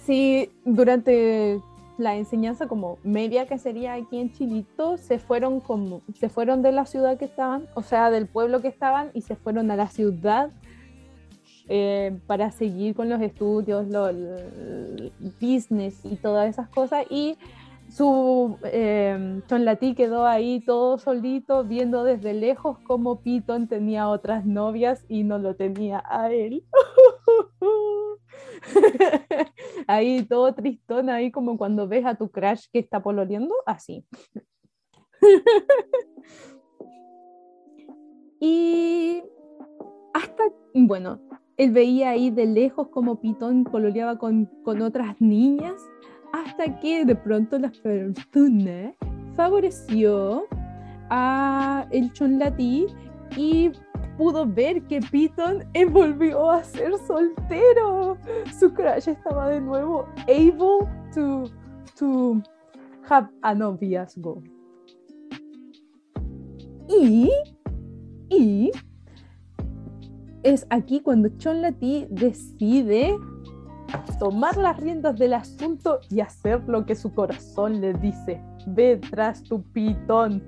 sí, durante la enseñanza como media que sería aquí en Chilito, se fueron como, se fueron de la ciudad que estaban, o sea, del pueblo que estaban y se fueron a la ciudad eh, para seguir con los estudios, lo- el business y todas esas cosas. Y su eh, Chonlatí quedó ahí todo solito, viendo desde lejos cómo Piton tenía otras novias y no lo tenía a él. ahí todo tristón, ahí como cuando ves a tu crush que está pololeando, así. y hasta, bueno, él veía ahí de lejos como Pitón pololeaba con, con otras niñas, hasta que de pronto la fortuna favoreció a el Chonlatí y pudo ver que Piton volvió a ser soltero. Su crush estaba de nuevo able to, to have a noviazgo. Y, y es aquí cuando Chonlatí decide tomar las riendas del asunto y hacer lo que su corazón le dice. Ve tras tu pitón.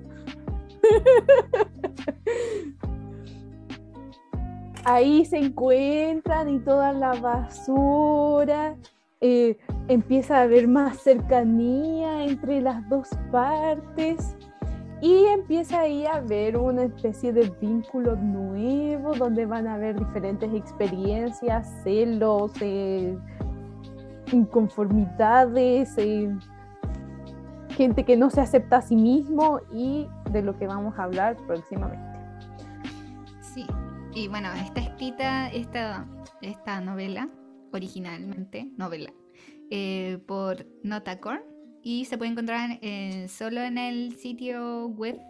Ahí se encuentran y toda la basura. eh, empieza a haber más cercanía entre las dos partes y empieza ahí a haber una especie de vínculo nuevo donde van a haber diferentes experiencias, celos, eh, inconformidades, eh, gente que no se acepta a sí mismo y de lo que vamos a hablar próximamente. Sí, y bueno, está escrita esta, esta novela, originalmente, novela, eh, por Notacorn y se puede encontrar eh, solo en el sitio web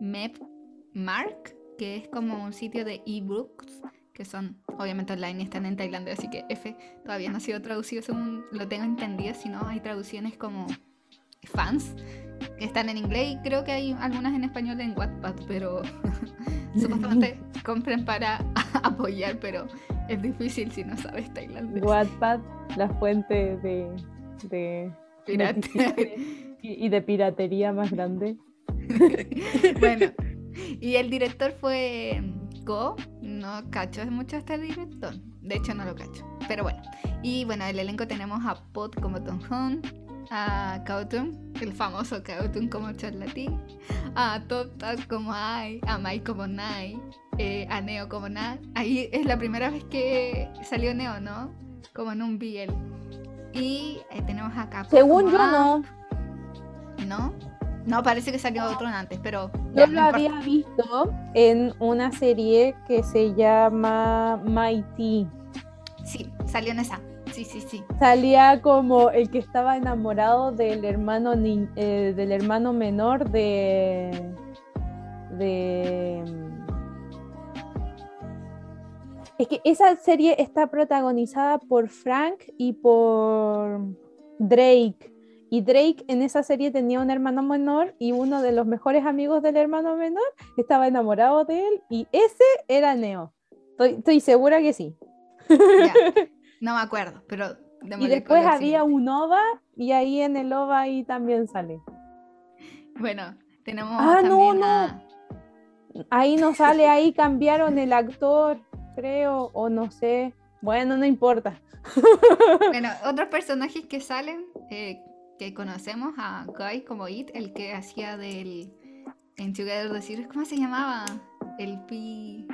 MapMark, que es como un sitio de ebooks, que son obviamente online y están en tailandés, así que F todavía no ha sido traducido según lo tengo entendido, si no hay traducciones como fans que están en inglés y creo que hay algunas en español en Wattpad, pero supuestamente compren para apoyar, pero es difícil si no sabes tailandés. Wattpad, la fuente de, de Pirata. y, de piratería más grande. bueno, y el director fue Go. No cacho mucho este director. De hecho, no lo cacho. Pero bueno. Y bueno, el elenco tenemos a Pot como Tom Hunt, a Kautun, el famoso Kautun como Charlatín, a Top como Ai, a Mai como Nai, eh, a Neo como Na. Ahí es la primera vez que salió Neo, ¿no? Como en un BL. Y eh, tenemos a Capo. Según yo, no. ¿No? No, parece que salió otro antes, pero. Yo lo había visto en una serie que se llama Mighty. Sí, salió en esa. Sí, sí, sí. Salía como el que estaba enamorado del hermano ni- eh, del hermano menor de de es que esa serie está protagonizada por Frank y por Drake. Y Drake en esa serie tenía un hermano menor y uno de los mejores amigos del hermano menor estaba enamorado de él y ese era Neo. Estoy, estoy segura que sí. Ya. No me acuerdo, pero. Y démosle después había siguiente. un OVA y ahí en el OVA ahí también sale. Bueno, tenemos Ah, no, no. a. Ahí no sale, ahí cambiaron el actor, creo, o no sé. Bueno, no importa. Bueno, otros personajes que salen, eh, que conocemos a Guy como It, el que hacía del. En Together the Series, ¿cómo se llamaba? El Pi.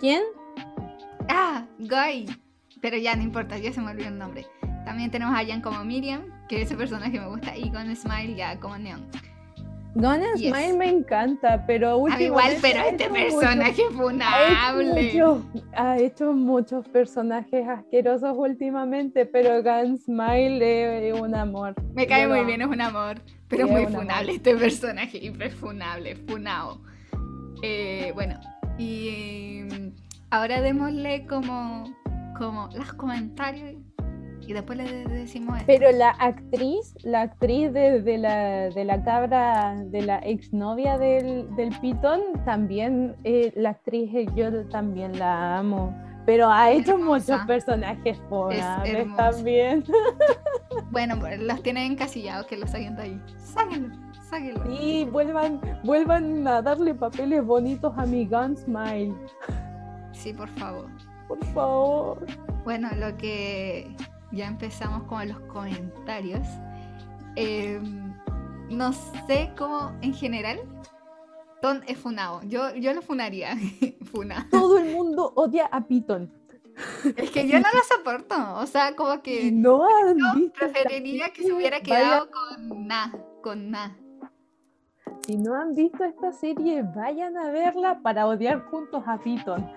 ¿Quién? Ah, Guy. Pero ya no importa, ya se me olvidó el nombre. También tenemos a Jan como Miriam, que ese personaje me gusta, y con Smile ya como Neon. Gonna Yes. Smile me encanta, pero Ah, últimamente igual, pero este hecho mucho- personaje es ha hecho funable. mucho- ha hecho muchos personajes asquerosos últimamente, pero Gun Smile es un amor. Me cae lo muy bien, es un amor. Pero es muy un amor. funable este personaje, hiper funable, funao. Eh, bueno, y mm, ahora démosle como, como los comentarios y después le de- decimos esto. Pero la actriz, la actriz de, de la, de la cabra, de la exnovia del, del pitón, también, eh, la actriz eh, yo también la amo. Pero ha hecho Hermosa. muchos personajes fonables también. Bueno, pues, los tienen encasillados, que los saquen de ahí. Sáquenlo, sáquenlo. Y vuelvan, vuelvan a darle papeles bonitos a mi Gun Smile, Sí, por favor. por favor. Bueno, lo que ya empezamos con los comentarios. Eh, no sé cómo en general. Ton es funado. Yo, yo lo funaría. Funa. Todo el mundo odia a Piton. Es que yo no lo soporto. O sea, como que no han yo preferiría que se hubiera quedado con Na. Con Na. Si no han visto esta serie, vayan a verla para odiar juntos a Piton.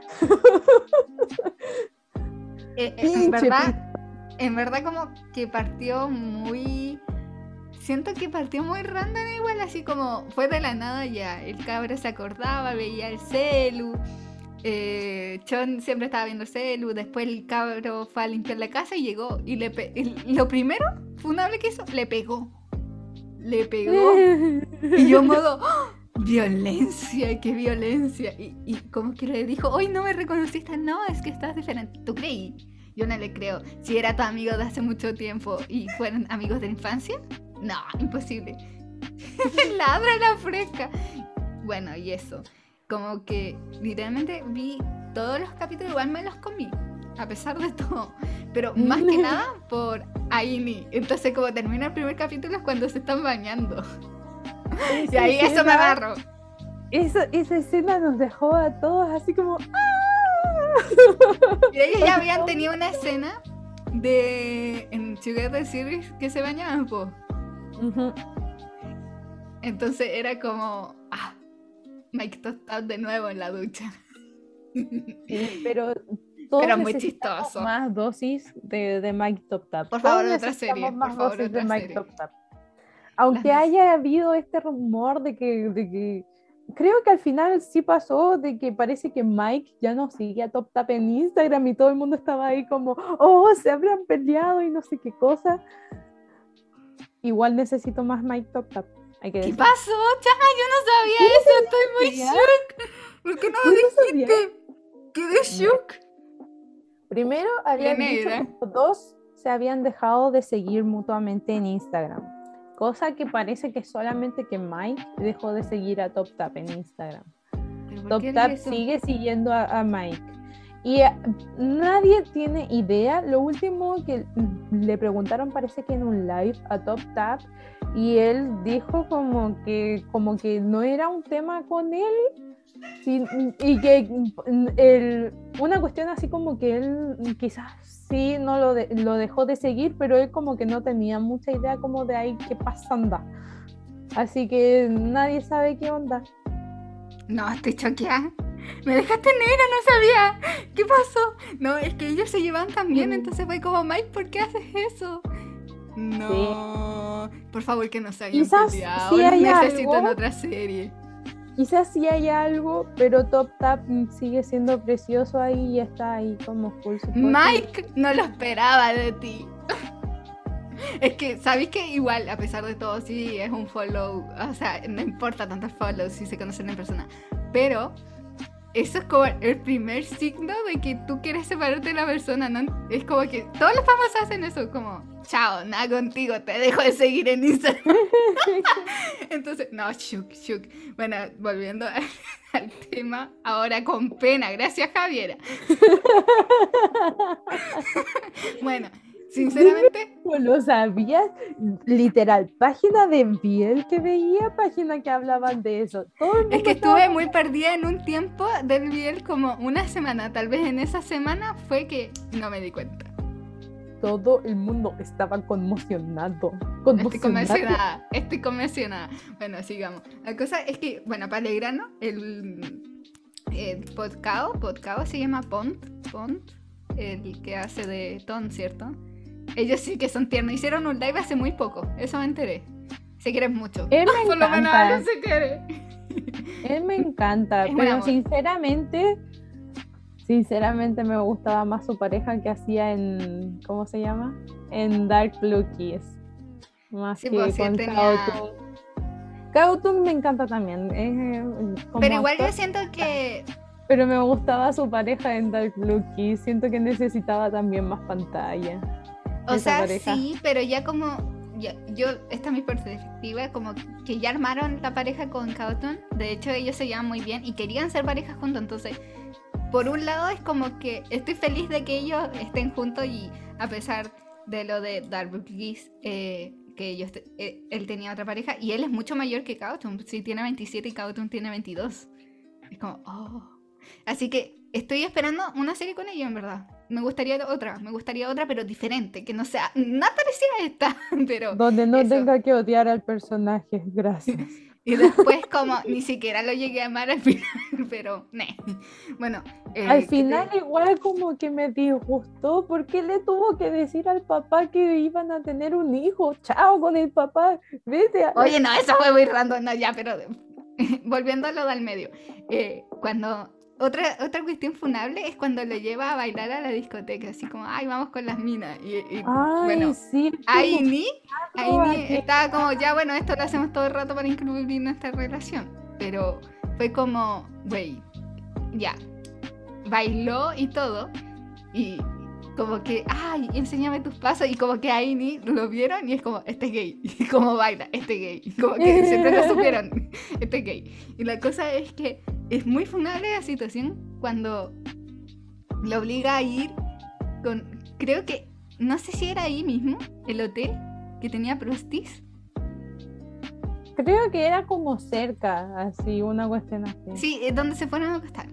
Eh, eh, verdad, en verdad como que partió muy... Siento que partió muy random igual, así como fue de la nada ya. El cabro se acordaba, veía el celu. Eh, Chon siempre estaba viendo el celu. Después el cabro fue a limpiar la casa y llegó. Y le pe- lo primero, funable que hizo, le pegó. Le pegó. Y yo modo, ¡Ah! violencia, qué violencia. Y, y como que le dijo, hoy no me reconociste, no, es que estás diferente. ¿Tú creí? Yo no le creo. Si era tu amigo de hace mucho tiempo y fueron amigos de la infancia, no, imposible. Ladra la fresca. Bueno, y eso. Como que literalmente vi todos los capítulos, igual me los comí, a pesar de todo. Pero más que nada por Aini. Entonces, como termina el primer capítulo es cuando se están bañando. Y ahí Esa eso me escena- agarro. Esa, esa escena nos dejó a todos así como. ¡ah! Y ellos ya habían tenido una escena de en Together Series que se bañaban, po. Entonces era como, ah, Mike Top de nuevo en la ducha. Sí, pero todos Pero muy chistoso. Más dosis de, de Mike Top Tap. Por Todos favor, otra serie, Más por favor, dosis de Mike serie. Top Tap. Aunque Las- haya habido este rumor de que, de que. Creo que al final sí pasó de que parece que Mike ya no sigue a Top Tap en Instagram y todo el mundo estaba ahí como, oh, se habrán peleado y no sé qué cosa. Igual necesito más Mike Top Tap. Hay que ¿Qué pasó, Chama? Yo no sabía eso, estoy muy shook. ¿Por qué no sabía. dijiste? Quedé shook. Primero habían dicho negra. como dos se habían dejado de seguir mutuamente en Instagram, cosa que parece que solamente que Mike dejó de seguir a Top Tap en Instagram. ¿Pero por Top Tap sigue siguiendo a, a Mike. Y eh, nadie tiene idea. Lo último que le preguntaron parece que en un live a Top Tap y él dijo como que como que no era un tema con él sí, y que el- una cuestión así como que él quizás sí no lo, de- lo dejó de seguir, pero él como que no tenía mucha idea como de ahí qué pasa anda. Así que nadie sabe qué onda. No, estoy choqueada. Me dejaste negra, no sabía. ¿Qué pasó? No, es que ellos se llevan tan bien, Mm. entonces fue como, Mike, ¿por qué haces eso? No. Por favor, que no se hayan Quizás peleado. sí hay en algo. otra serie. Quizás sí hay algo, pero Top Tap sigue siendo precioso ahí y está ahí como full. Mike, no lo esperaba de ti. Es que, ¿sabéis que igual, a pesar de todo, sí es un follow? O sea, no importa tanto el follow si se conocen en persona. Pero eso es como el primer signo de que tú quieres separarte de la persona, ¿no? Es como que todos los famosos hacen eso, como, chao, nada contigo, te dejo de seguir en Instagram. Entonces, no, shuk, shuk. Bueno, volviendo a- al tema, ahora con pena, gracias Javiera. Bueno, sinceramente, ¿No lo sabías? Literal, página de Biel que veía, página que hablaban de eso. Todo es que estaba estuve muy perdida en un tiempo del Biel como una semana. Tal vez en esa semana fue que no me di cuenta. todo el mundo estaba conmocionado. Estoy convencionada, estoy convencionada. Bueno, sigamos. La cosa es que, bueno, para el grano, el, el Podcao, Podcao se llama Pont, Pont, el que hace de Ton, ¿cierto? Ellos sí que son tiernos. Hicieron un live hace muy poco, eso me enteré. Se quieren mucho. Él me Por lo menos encanta. Aaron se quiere. Él me encanta, Es pero sinceramente, sinceramente me gustaba más su pareja que hacía en, ¿cómo se llama? En Dark Blue Kiss. Más Sí, que pues, sí, él con. Kaotung me encanta también. eh, Pero igual yo siento que pero me gustaba su pareja en Dark Blue Kiss. Siento que necesitaba también más pantalla. O esa sea, pareja. sí, pero ya como. ya- yo, esta es mi perspectiva, como que ya armaron la pareja con Cauton. De hecho, ellos se llevan muy bien y querían ser pareja juntos. Entonces, por un lado, es como que estoy feliz de que ellos estén juntos y a pesar de lo de Dark Kiss, eh, que ellos te- eh, él tenía otra pareja y él es mucho mayor que Cauton. Sí, tiene 27 y Cauton tiene 22. Es como, oh. Así que estoy esperando una serie con ellos, en verdad. Me gustaría otra, me gustaría otra, pero diferente, que no sea nada parecida a esta, pero... Donde no eso. tenga que odiar al personaje. Gracias. Y después como ni siquiera lo llegué a amar al final, pero... ne. Bueno, eh, Al ¿qué te- final igual como que me disgustó porque le tuvo que decir al papá que iban a tener un hijo. Chao con el papá. Vete a... Oye, no, eso fue muy random, no, ya, pero volviendo a lo del medio. eh, cuando otra, otra cuestión funable es cuando lo lleva a bailar a la discoteca, así como, ay, vamos con las minas. Y, y, Ay, bueno, sí. ahí ni, ahí ni estaba como, ya, bueno, esto lo hacemos todo el rato para incluir nuestra relación. Pero fue como, güey, ya, bailó y todo. Y como que, ay, enséñame tus pasos. Y como que ahí ni lo vieron y es como, este es gay. Y como baila, este es gay. Como que siempre lo supieron, este es gay. Y la cosa es que es muy funable la situación cuando lo obliga a ir con, creo que, no sé si era ahí mismo, el hotel que tenía prostis. Creo que era como cerca, así, una cuestión así. Sí, es donde se fueron a acostar.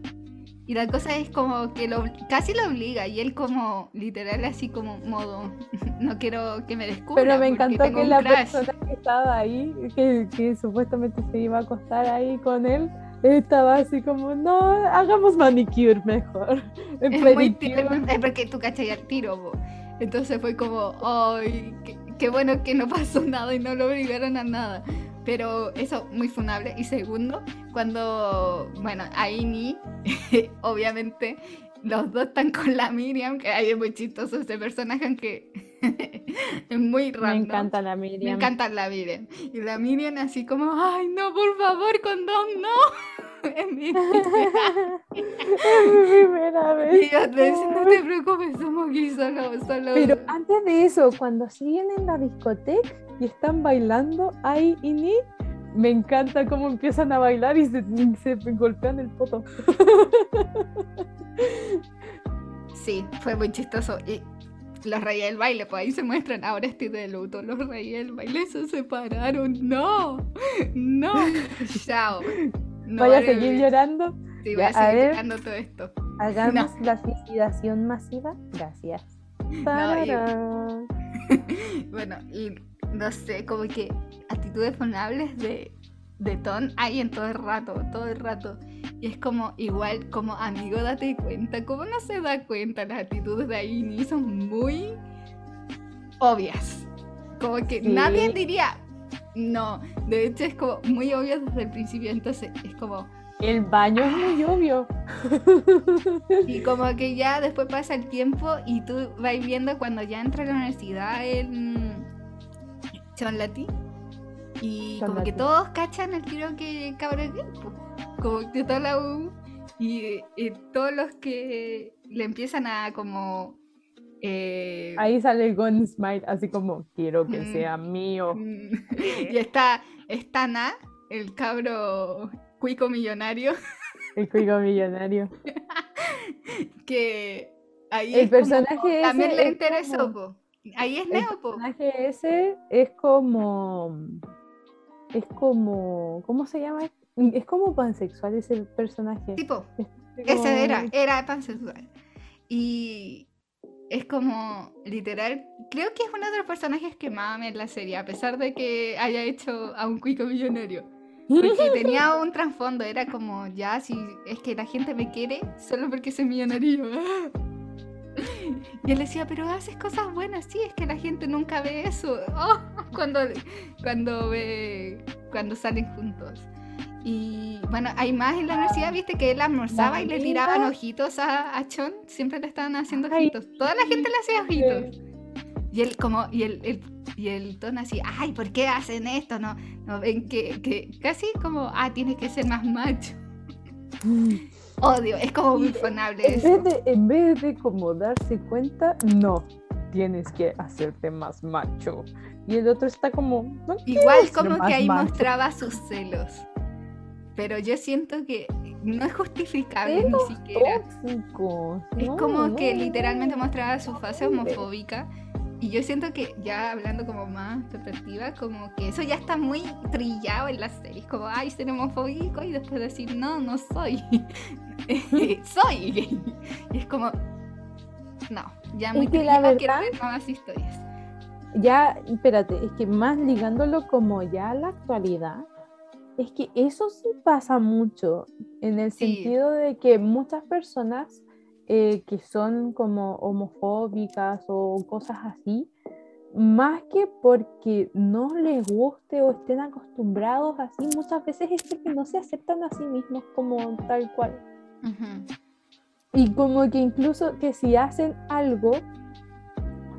Y la cosa es como que lo, casi lo obliga y él como literal así como modo, no quiero que me descubra. Pero me encantó que la crush". persona que estaba ahí, que, que supuestamente se iba a acostar ahí con él, estaba así como, no, hagamos manicure mejor. Es muy pedicure". tierno, es porque tú cachai al tiro, bo. Entonces fue como, ay, qué, qué bueno que no pasó nada y no lo obligaron a nada. Pero eso, muy funable. Y segundo, cuando, bueno, ahí ni, obviamente, los dos están con la Miriam, que ay, es muy chistoso ese personaje, aunque es muy Me raro. encanta la Me Miriam. encanta la Miriam. Y la Miriam así como, ay, no, por favor, condón, no. Es mi es mi primera vez. Y yo te no te preocupes, somos aquí solo, solo. Pero antes de eso, cuando siguen en la discoteca y están bailando ahí y ni, me encanta cómo empiezan a bailar y se, se golpean el poto. Sí, fue muy chistoso. Y los reyes del baile, pues ahí se muestran, ahora estoy de luto, los reyes del baile se separaron. No, no, chao. No Vaya a seguir llorando. Sí, voy a Ya, a seguir llorando todo esto. Hagamos la suicidación masiva. Gracias. No. Bueno, y no sé, como que actitudes funables de, de Ton hay en todo el rato, todo el rato. Y es como, igual, como amigo, date cuenta. ¿Cómo no se da cuenta las actitudes de Aini? Son muy obvias. Como que Sí. nadie diría, no. De hecho, es como muy obvio desde el principio. Entonces, es como, El baño es muy obvio. Y como que ya después pasa el tiempo y tú vas viendo cuando ya entra a la universidad en Chonlati. Y como que todos cachan el tiro que cabrón. Como que toda la U y, y todos los que le empiezan a como... eh, Ahí sale Gon Smile, así como, quiero que Mm. sea mío. y está, está Na, el cabro cuico millonario, El cuico millonario. que ahí El es como- personaje ese también le es interesó, como-. Ahí es El Neo, po. personaje ese es como. Es como. ¿Cómo se llama? Es como pansexual ese personaje. Tipo, Es ese era, era pansexual. Y es como, literal, creo que es uno de los personajes que más amé en la serie, a pesar de que haya hecho a un cuico millonario. Porque tenía un trasfondo, era como, ya, si es que la gente me quiere solo porque soy millonario. Y él decía, pero haces cosas buenas, sí, es que la gente nunca ve eso. Oh, cuando, cuando ve, cuando salen juntos. Y bueno, hay más en la universidad, viste que él almorzaba y le tiraban ojitos a, a Chon, siempre le estaban haciendo Ay, ojitos. Toda la gente le hacía ojitos. Y él como, y el, el- y el tono así, ay, ¿por qué hacen esto? No, no ven que, que casi como, ah, tienes que ser más macho. Odio, es como muy En eso. vez, de, en vez de como darse cuenta, no. Tienes que hacerte más macho. Y el otro está como. "No Igual como que ahí macho". mostraba sus celos. Pero yo siento que no es justificable ni siquiera. tóxicos. Es no, como que no, literalmente no. mostraba su fase homofóbica. Y yo siento que ya hablando como más perspectiva, como que eso ya está muy trillado en las series. Como, ay, ser homofóbico y después decir, no, no soy. soy gay. Y es como, no, ya muy que la trillado, quiero verdad- ver nuevas historias. Ya, espérate, es que más ligándolo como ya a la actualidad, es que eso sí pasa mucho, en el Sí. sentido de que muchas personas eh, que son como homofóbicas o cosas así, más que porque no les guste o estén acostumbrados así, muchas veces es porque no se aceptan a sí mismos como tal cual. Y como que incluso que si hacen algo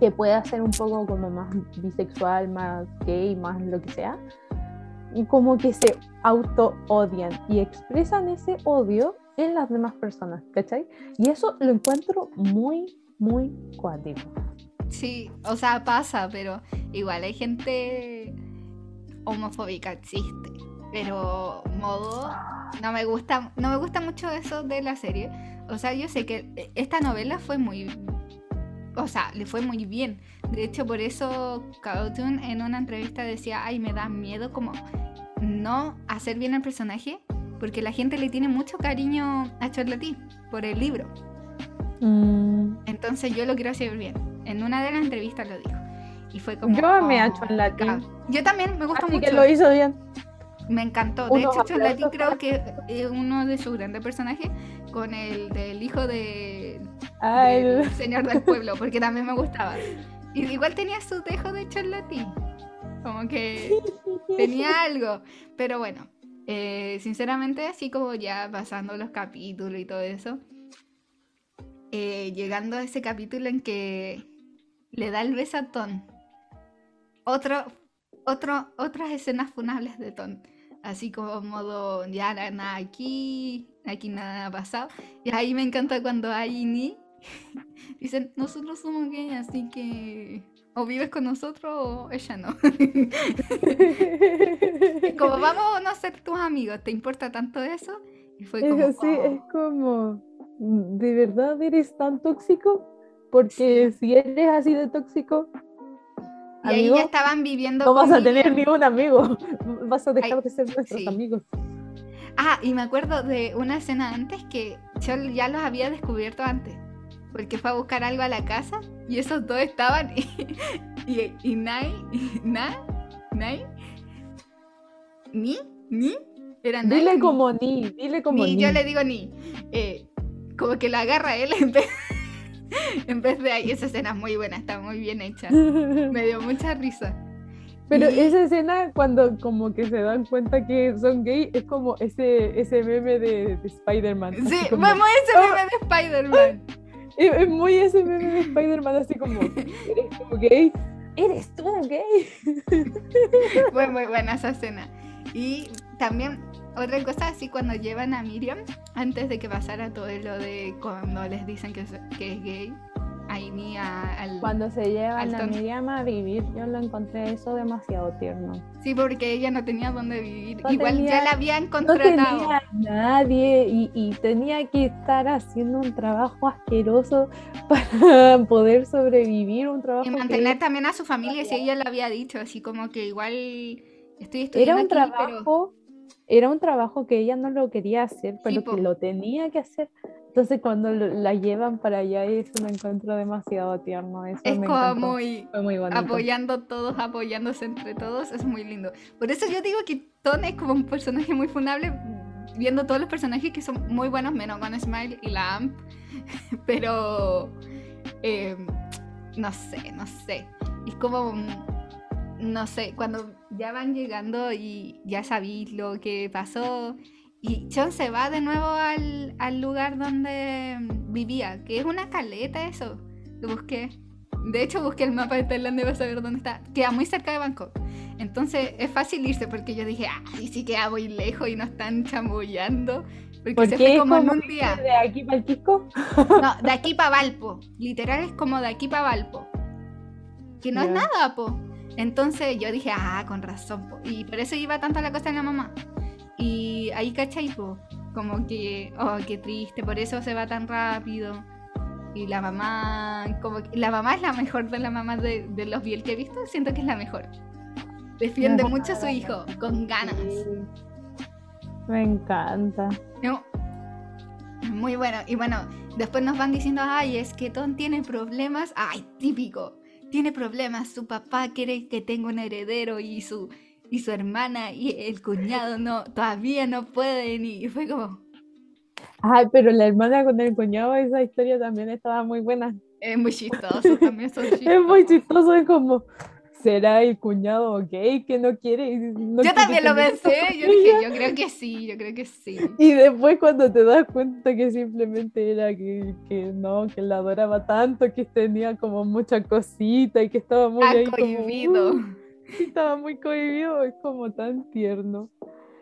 que pueda ser un poco como más bisexual, más gay, más lo que sea, como que se auto odian y expresan ese odio en las demás personas, ¿cachai? Y eso lo encuentro muy, muy cuático. Sí, o sea, pasa, pero igual hay gente homofóbica, existe. Pero modo, no me gusta, no me gusta mucho eso de la serie. O sea, yo sé que esta novela fue muy, o sea, le fue muy bien. De hecho, por eso Carlton en una entrevista decía, ay, me da miedo como no hacer bien al personaje, porque la gente le tiene mucho cariño a Charlotte por el libro. Mm, Entonces yo lo quiero hacer bien. En una de las entrevistas lo dijo. Y fue como. Yo amé a oh, ca- Yo también me gusta así mucho. que lo hizo bien. Me encantó. De Unos hecho, aplausos creo que es uno de sus grandes personajes con el del hijo de, Ah, del el- señor del pueblo, porque también me gustaba. Y igual tenía su dejo de Chon Latin. Como que tenía algo. Pero bueno, eh, sinceramente, así como ya pasando los capítulos y todo eso, eh, llegando a ese capítulo en que le da el beso a Ton. Otro, otro, otras escenas funables de Ton. así como modo, ya na- nada aquí, aquí nada ha pasado. Y ahí me encanta cuando hay ni dicen, nosotros somos gay, así que o vives con nosotros o ella no. como vamos a no ser tus amigos, ¿te importa tanto eso? Y fue como, Eso sí, "Oh". es como, ¿de verdad eres tan tóxico? Porque si eres así de tóxico, Y ahí amigo, ya estaban viviendo no vas a tener Miriam. ni un amigo. Vas a dejar Ay, de ser nuestros sí. amigos. Ah, y me acuerdo de una escena antes que yo ya los había descubierto antes. Porque fue a buscar algo a la casa y esos dos estaban y, y, y Nai, y Nai, Ni, Ni, era Nai. Dile como ni, dile como Ni, ni. yo le digo Ni. Eh, como que lo agarra él en vez, en vez de ahí. Esa escena es muy buena, está muy bien hecha. Me dio mucha risa. Pero esa escena cuando como que se dan cuenta que son gay es como ese, ese meme de, de Spider-Man. Sí, como- vamos a ese ¡Oh! meme de Spider-Man. Es muy ese meme de Spider-Man así como, ¿eres tú gay? ¿Eres tú gay? Fue muy buena esa escena. Y también otra cosa, así cuando llevan a Miriam, antes de que pasara todo lo de cuando les dicen que es, que es gay, al... Cuando se llevan a. Miriam a vivir, yo lo encontré eso demasiado tierno. Sí, porque ella no tenía dónde vivir. No Igual tenía- ya la habían No contratado. tenía nadie y, y tenía que estar haciendo un trabajo asqueroso para poder sobrevivir, un trabajo y que mantener también a su familia, si ella lo había dicho, así como que igual estoy estudiando era un aquí, pero- trabajo, era un trabajo que ella no lo quería hacer, pero po. que lo tenía que hacer. Entonces cuando lo- la llevan para allá eso lo encuentro demasiado tierno. Eso es me como muy Fue muy bonito. apoyando todos, apoyándose entre todos, es muy lindo. Por eso yo digo que Ton es como un personaje muy funable, viendo todos los personajes que son muy buenos, menos One Smile y la AMP. Pero, eh, no sé, no sé. Es como, mm, no sé, cuando ya van llegando y ya sabéis lo que pasó. Y John se va de nuevo al, al lugar donde vivía, que es una caleta eso. Lo busqué. De hecho, busqué el mapa de Tailandia para saber dónde está. Queda muy cerca de Bangkok. Entonces es fácil irse porque yo dije, ah, y sí queda muy lejos y no están chamullando. Porque ¿Por se qué fue como en un día. de aquí para el Quisco? No, de aquí para Valpo. Literal es como de aquí para Valpo. Que no es nada, po. Entonces yo dije, ah, con razón, po. Y por eso iba tanto a la cosa de la mamá. Y ahí, ¿cachai, po? Como que, oh, qué triste, por eso se va tan rápido. Y la mamá, como que, la mamá es la mejor de las mamás de, de los Biel que he visto, siento que es la mejor. Defiende mucho a su hijo, con ganas. Me encanta. No. Muy bueno. Y bueno, después nos van diciendo, ay, es que Tom tiene problemas. Ay, típico. Tiene problemas. Su papá quiere que tenga un heredero y su, y su hermana y el cuñado no, todavía no pueden. Y fue como, Ay, pero la hermana con el cuñado, esa historia también estaba muy buena. es muy chistoso también. Son Es muy chistosos. chistoso, es como, ¿será el cuñado gay que no quiere? no Yo quiere también lo pensé. Yo dije, yo creo que sí, yo creo que sí. Y después cuando te das cuenta que simplemente era que, que no, que la adoraba tanto, que tenía como mucha cosita y que estaba muy Ha ahí como, cohibido. "Uh", sí, estaba muy cohibido, es como tan tierno.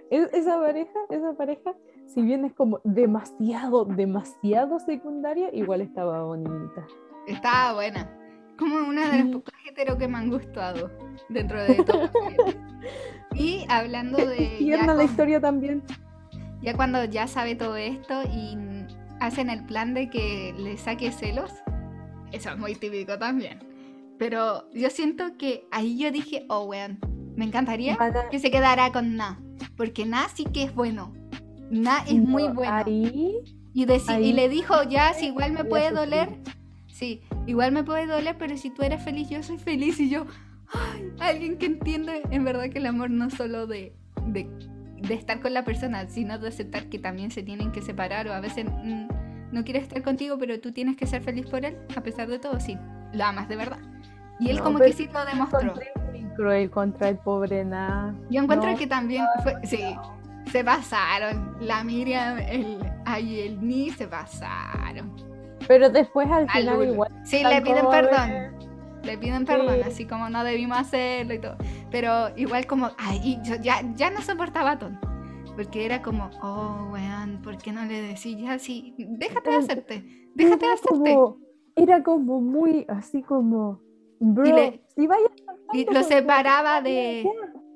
Es- esa pareja, esa pareja, si bien es como demasiado, demasiado secundaria, igual estaba bonita. Estaba buena. Como una de las pocas hetero que me han gustado dentro de todo. Y hablando de. Tierna la con- historia también. Ya cuando ya sabe todo esto y hacen el plan de que le saque celos, eso es muy típico también. Pero yo siento que ahí yo dije, oh, weón, me encantaría Van a- que se quedara con Na. Porque Na sí que es bueno. Na es muy no, bueno. Ahí, Y, ahí y le dijo, ya, si igual me puede doler. Sí, igual me puede doler, pero si tú eres feliz, yo soy feliz. Y yo, ay, alguien que entiende en verdad que el amor no es solo de, de, de estar con la persona, sino de aceptar que también se tienen que separar o a veces mm, no quiere estar contigo, pero tú tienes que ser feliz por él, a pesar de todo, sí, lo amas de verdad. Y él No, como que sí lo demostró. cruel contra el pobre Na. Yo encuentro No, que también fue, sí, se pasaron. La Miriam, el, ay, el Ni se pasaron. Pero después al final igual Sí, le piden perdón. le piden perdón, Sí. así como no debimos hacerlo y todo. Pero igual como, ay, y yo ya, ya no soportaba a Ton. Porque era como, oh, weón, ¿por qué no le decís ya así? Déjate de hacerte, déjate de hacerte. como, era como muy así como, bro, le- si vayas Y lo separaba de...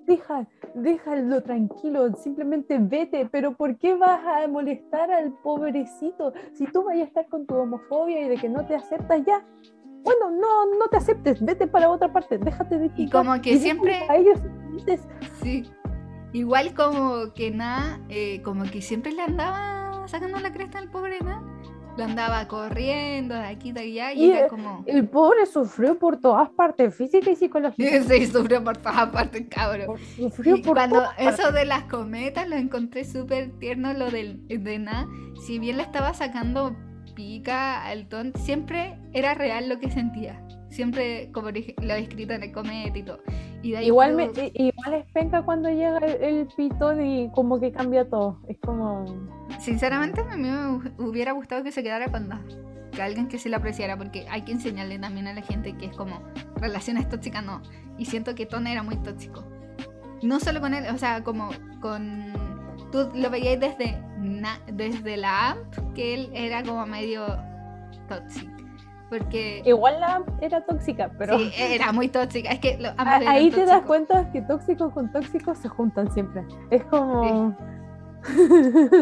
Deja, déjalo tranquilo, simplemente vete, pero ¿por qué vas a molestar al pobrecito? Si tú vayas a estar con tu homofobia y de que no te aceptas ya, bueno, no, no te aceptes, vete para otra parte, déjate de Y como que siempre- A ellos. Sí. Igual como que nada, eh, como que siempre le andaba sacando la cresta al pobre nada. Lo andaba corriendo de aquí de allá y Y, era como... El pobre sufrió por todas partes, física y psicológica. Sí, sufrió por todas partes, cabrón. Sufrió por cuando todas partes. eso de las cometas lo encontré súper tierno, lo del, de nada. Si bien le estaba sacando pica al ton, siempre era real lo que sentía. Siempre como lo he escrito en el cometa y todo. Y de ahí Igual, me, igual es penca cuando llega el, el pitón y como que cambia todo. Es como. Sinceramente, a mí me hu- hubiera gustado que se quedara con dos. Que alguien que sí la apreciara, porque hay que enseñarle también a la gente que es como relaciones tóxicas, no. Y siento que Ton era muy tóxico. No solo con él, o sea, como con. Tú lo veías desde, na- desde la AMP, que él era como medio tóxico. Porque. Igual la era tóxica, pero. Sí, era muy tóxica. Es que lo- a- ahí te das cuenta que tóxicos con tóxicos se juntan siempre. Es como.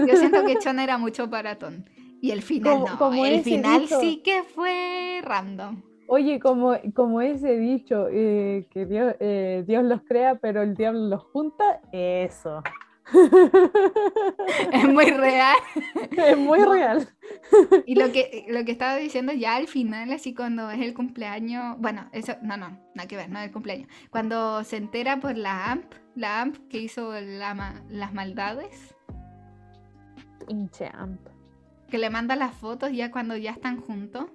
Yo siento que Chon era mucho para Ton. Y el final Como- no. como el final dicho. sí que fue random. Oye, como, como ese dicho, eh, que Dios, eh, Dios los crea, pero el diablo los junta, eso. Es muy real. es muy No. real. Y lo que, lo que estaba diciendo ya al final, así cuando es el cumpleaños, bueno, eso, no, no, nada que ver, no es el cumpleaños. Cuando se entera por la AMP, la AMP que hizo la las maldades, Pinche amp. que le manda las fotos ya cuando ya están juntos.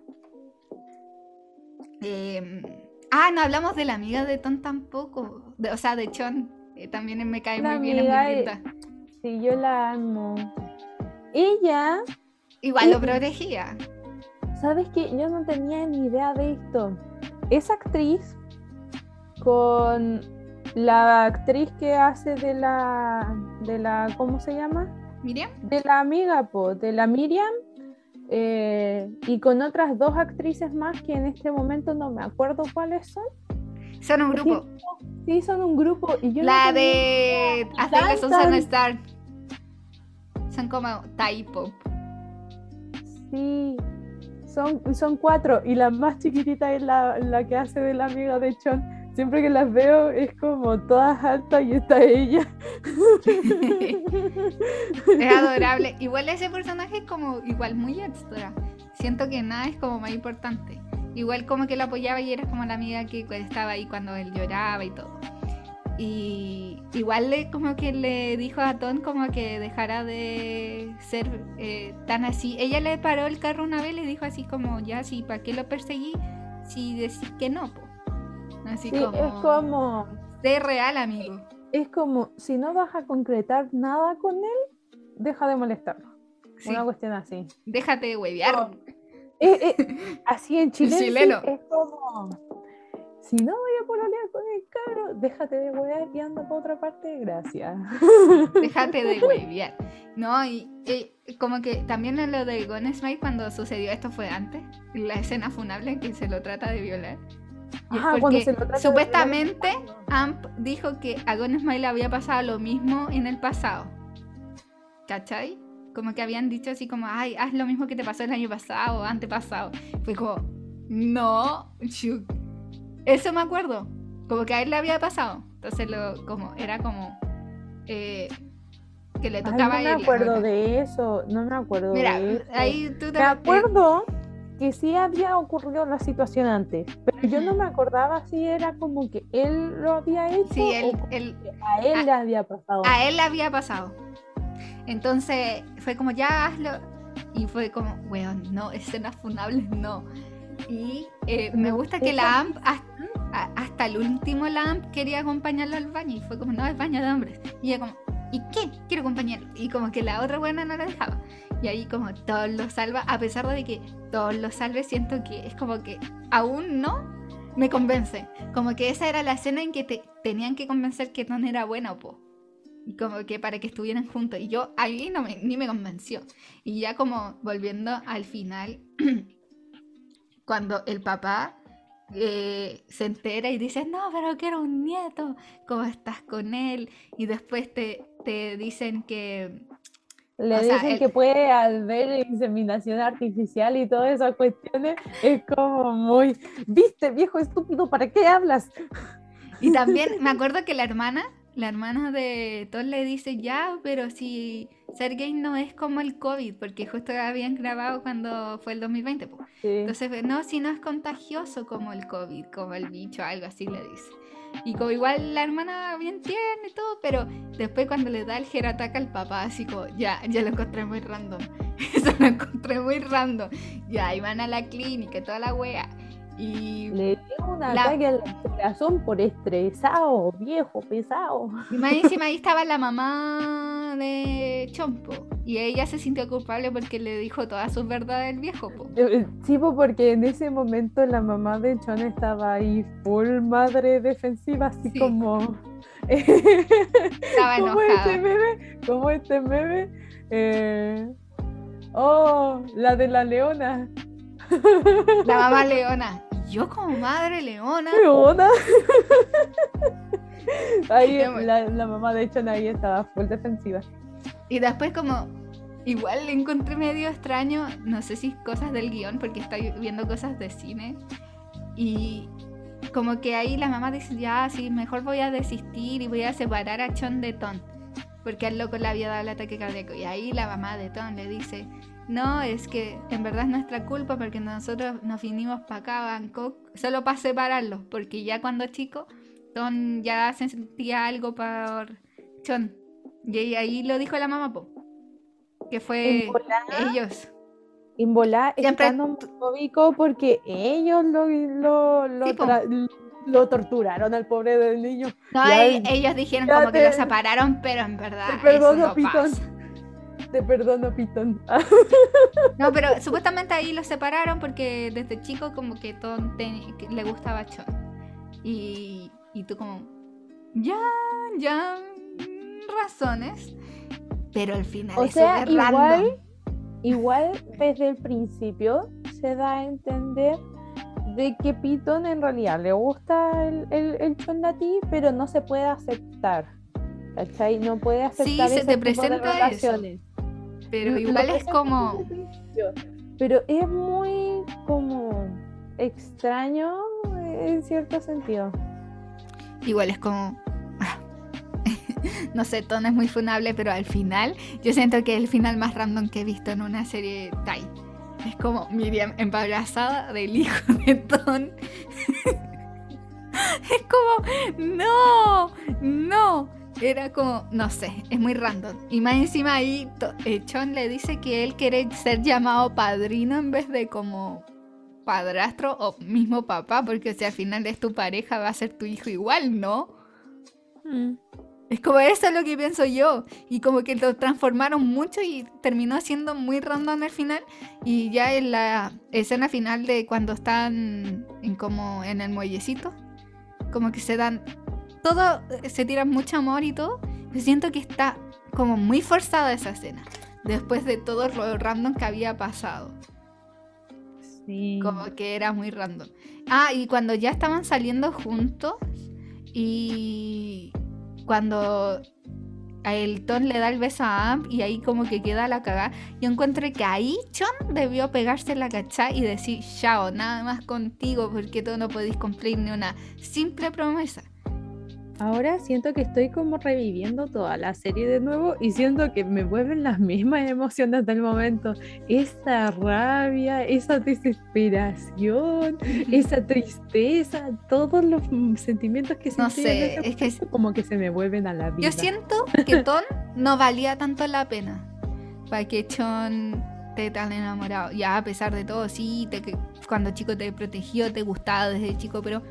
Em, ah, no hablamos de la amiga de Ton tampoco, de- o sea, de Chon, eh, también me cae La muy bien, es muy linda. Sí, yo la amo. Ella, Igual lo protegía. ¿sabes qué? Yo no tenía ni idea de esto. Esa actriz con la actriz que hace de la, de la, ¿cómo se llama? Miriam, De la amiga, po, de la Miriam, eh, y con otras dos actrices más que en este momento no me acuerdo cuáles son. Son un grupo. Sí, son un grupo. Y yo La de Hasta Tan, Susan. Star. Son como Thai pop. Sí, son, son cuatro y la más chiquitita es la, la que hace de la amiga de Chon. Siempre que las veo es como todas altas y está ella. Es adorable. Igual ese personaje es como igual muy extra. Siento que nada es como más importante. Igual como que la apoyaba y era como la amiga que estaba ahí cuando él lloraba y todo. Y igual le como que le dijo a Ton como que dejara de ser eh, tan así. Ella le paró el carro una vez y le dijo así como, ya, sí, ¿para qué lo perseguí? Si decís que no, po. Así Sí, como, es como, Sé real, amigo. es como, si no vas a concretar nada con él, deja de molestarlo. Sí, Una cuestión así. déjate de huevear. Eh, eh, así en Chile chileno. es como, si no voy a pololear con el cabro, déjate de huear y anda para otra parte, gracias. Déjate de huevear. No, y, y como que también en lo de Gone Smile cuando sucedió esto fue antes, la escena funable en que se lo trata de violar. Ajá, porque se lo trata de supuestamente violar, Amp dijo que a Gone Smile le había pasado lo mismo en el pasado. ¿Cachai? Como que habían dicho así como, ay, haz lo mismo que te pasó el año pasado o antepasado. Fue como, no. Eso me acuerdo. Como que a él le había pasado. Entonces lo, como, era como eh, que le Ay, tocaba no a me acuerdo de eso, no me acuerdo Mira, de eso. ahí tú te Me acuerdo que sí había ocurrido la situación antes, pero yo no me acordaba si era como que él lo había hecho Sí, él, o él, a él a- le había pasado. a él le había pasado. Entonces fue como, ya hazlo. Y fue como, weón, no, escenas funables, no. Y eh, me No, gusta que la AMP, hasta, hasta el último, la AMP quería acompañarlo al baño. Y fue como, no, es baño de hombres. Y ella como, ¿y qué? Quiero acompañarlo. Y como que la otra buena no la dejaba. Y ahí como todos lo salva, a pesar de que todos los salve, siento que es como que aún no, me convence. Como que esa era la escena en que te tenían que convencer que Ton era bueno, po. Y como que para que estuvieran juntos. Y yo ahí no me, ni me convenció. Y ya como volviendo al final, cuando el papá eh, se entera y dice, no, pero quiero un nieto, ¿cómo estás con él? Y después te, te dicen que... Le sea, dicen el- que puede haber inseminación artificial y todas esas cuestiones. Es como muy, viste, viejo estúpido, ¿para qué hablas? Y también me acuerdo que la hermana, la hermana de Tom le dice, ya, pero si ser gay no es como el COVID, porque justo habían grabado cuando fue el 2020. po. Sí. Entonces, no, si no es contagioso como el COVID, como el bicho, algo así le dice. Y como igual la hermana bien tierna y todo, pero después cuando le da el jerataca al papá, así como, ya, ya lo encontré muy random. Eso lo encontré muy random. Ya, y van a la clínica toda la wea. Y, Le dio un ataque al corazón por estresado, viejo, pesado. y más encima ahí estaba la mamá de Chompo. Y ella se sintió culpable porque le dijo todas sus verdades al viejo, po. Eh, Sí, po, porque en ese momento la mamá de John estaba ahí full madre defensiva, así Sí. como... Estaba como este meme, como este meme. eh, Oh, la de la leona. La mamá leona. Yo como madre leona. Leona. Ahí la, la mamá de John ahí estaba full defensiva. Y después como, igual le encontré medio extraño, no sé si cosas del guion, porque estoy viendo cosas de cine. Y como que ahí la mamá dice, ya, sí, mejor voy a desistir y voy a separar a Chon de Ton. Porque al loco le había dado el ataque cardíaco. Y ahí la mamá de Ton le dice, no, es que en verdad es nuestra culpa porque nosotros nos vinimos para acá a Bangkok solo para separarlos. Porque ya cuando chico, Ton ya se sentía algo por Chon. Y ahí- lo dijo la mamá, po. Que fue En volá, ellos. en volá es Siempre tan homofóbico porque ellos lo, lo, lo, Sí, po. tra- lo torturaron al pobre del niño. No, e- ellos dijeron como que lo separaron, pero en verdad. Te eso perdono, no pasa. Te perdono, Pitón. No, pero supuestamente ahí los separaron porque desde chico como que le gustaba Chon. Y, y tú como, ya, ya, razones. Pero al final O es sea, random. igual, igual desde el principio se da a entender de que Piton en realidad le gusta el, el, el chondati, pero no se puede aceptar. ¿Cachai? No puede aceptar se ese te tipo de eso. Pero igual es como, Pero es muy como extraño en cierto sentido. igual es como... No sé, Ton es muy funable, pero al final yo siento que es el final más random que he visto en una serie Thai. Es como Miriam embarazada del hijo de Ton. es como, no, no. Era como, no sé, es muy random. Y más encima ahí, eh, Chon le dice que él quiere ser llamado padrino en vez de como padrastro o mismo papá, porque si al final es tu pareja va a ser tu hijo igual, ¿no? Es como eso es lo que pienso yo. Y como que lo transformaron mucho y terminó siendo muy random al final. Y ya en la escena final de cuando están en como en el muellecito, como que se dan todo, eh, se tiran mucho amor y todo. Yo siento que está como muy forzada esa escena. Después de todo lo random que había pasado. Sí. Como que era muy random. Ah, y cuando ya estaban saliendo juntos y cuando a el Ton le da el beso a Amp y ahí como que queda la cagada, yo encuentro que ahí Chon debió pegarse la cachá y decir, chao, nada más contigo porque tú no podéis cumplir ni una simple promesa. Ahora siento que estoy como reviviendo toda la serie de nuevo y siento que me vuelven las mismas emociones del momento. Esa rabia, esa desesperación, esa tristeza, todos los sentimientos que No sentí en sé, ese es que momento como que se me vuelven a la vida. Yo siento que Ton no valía tanto la pena para que Chon esté tan enamorado. Ya a pesar de todo, sí, te, que cuando chico te protegió, te gustaba desde chico, pero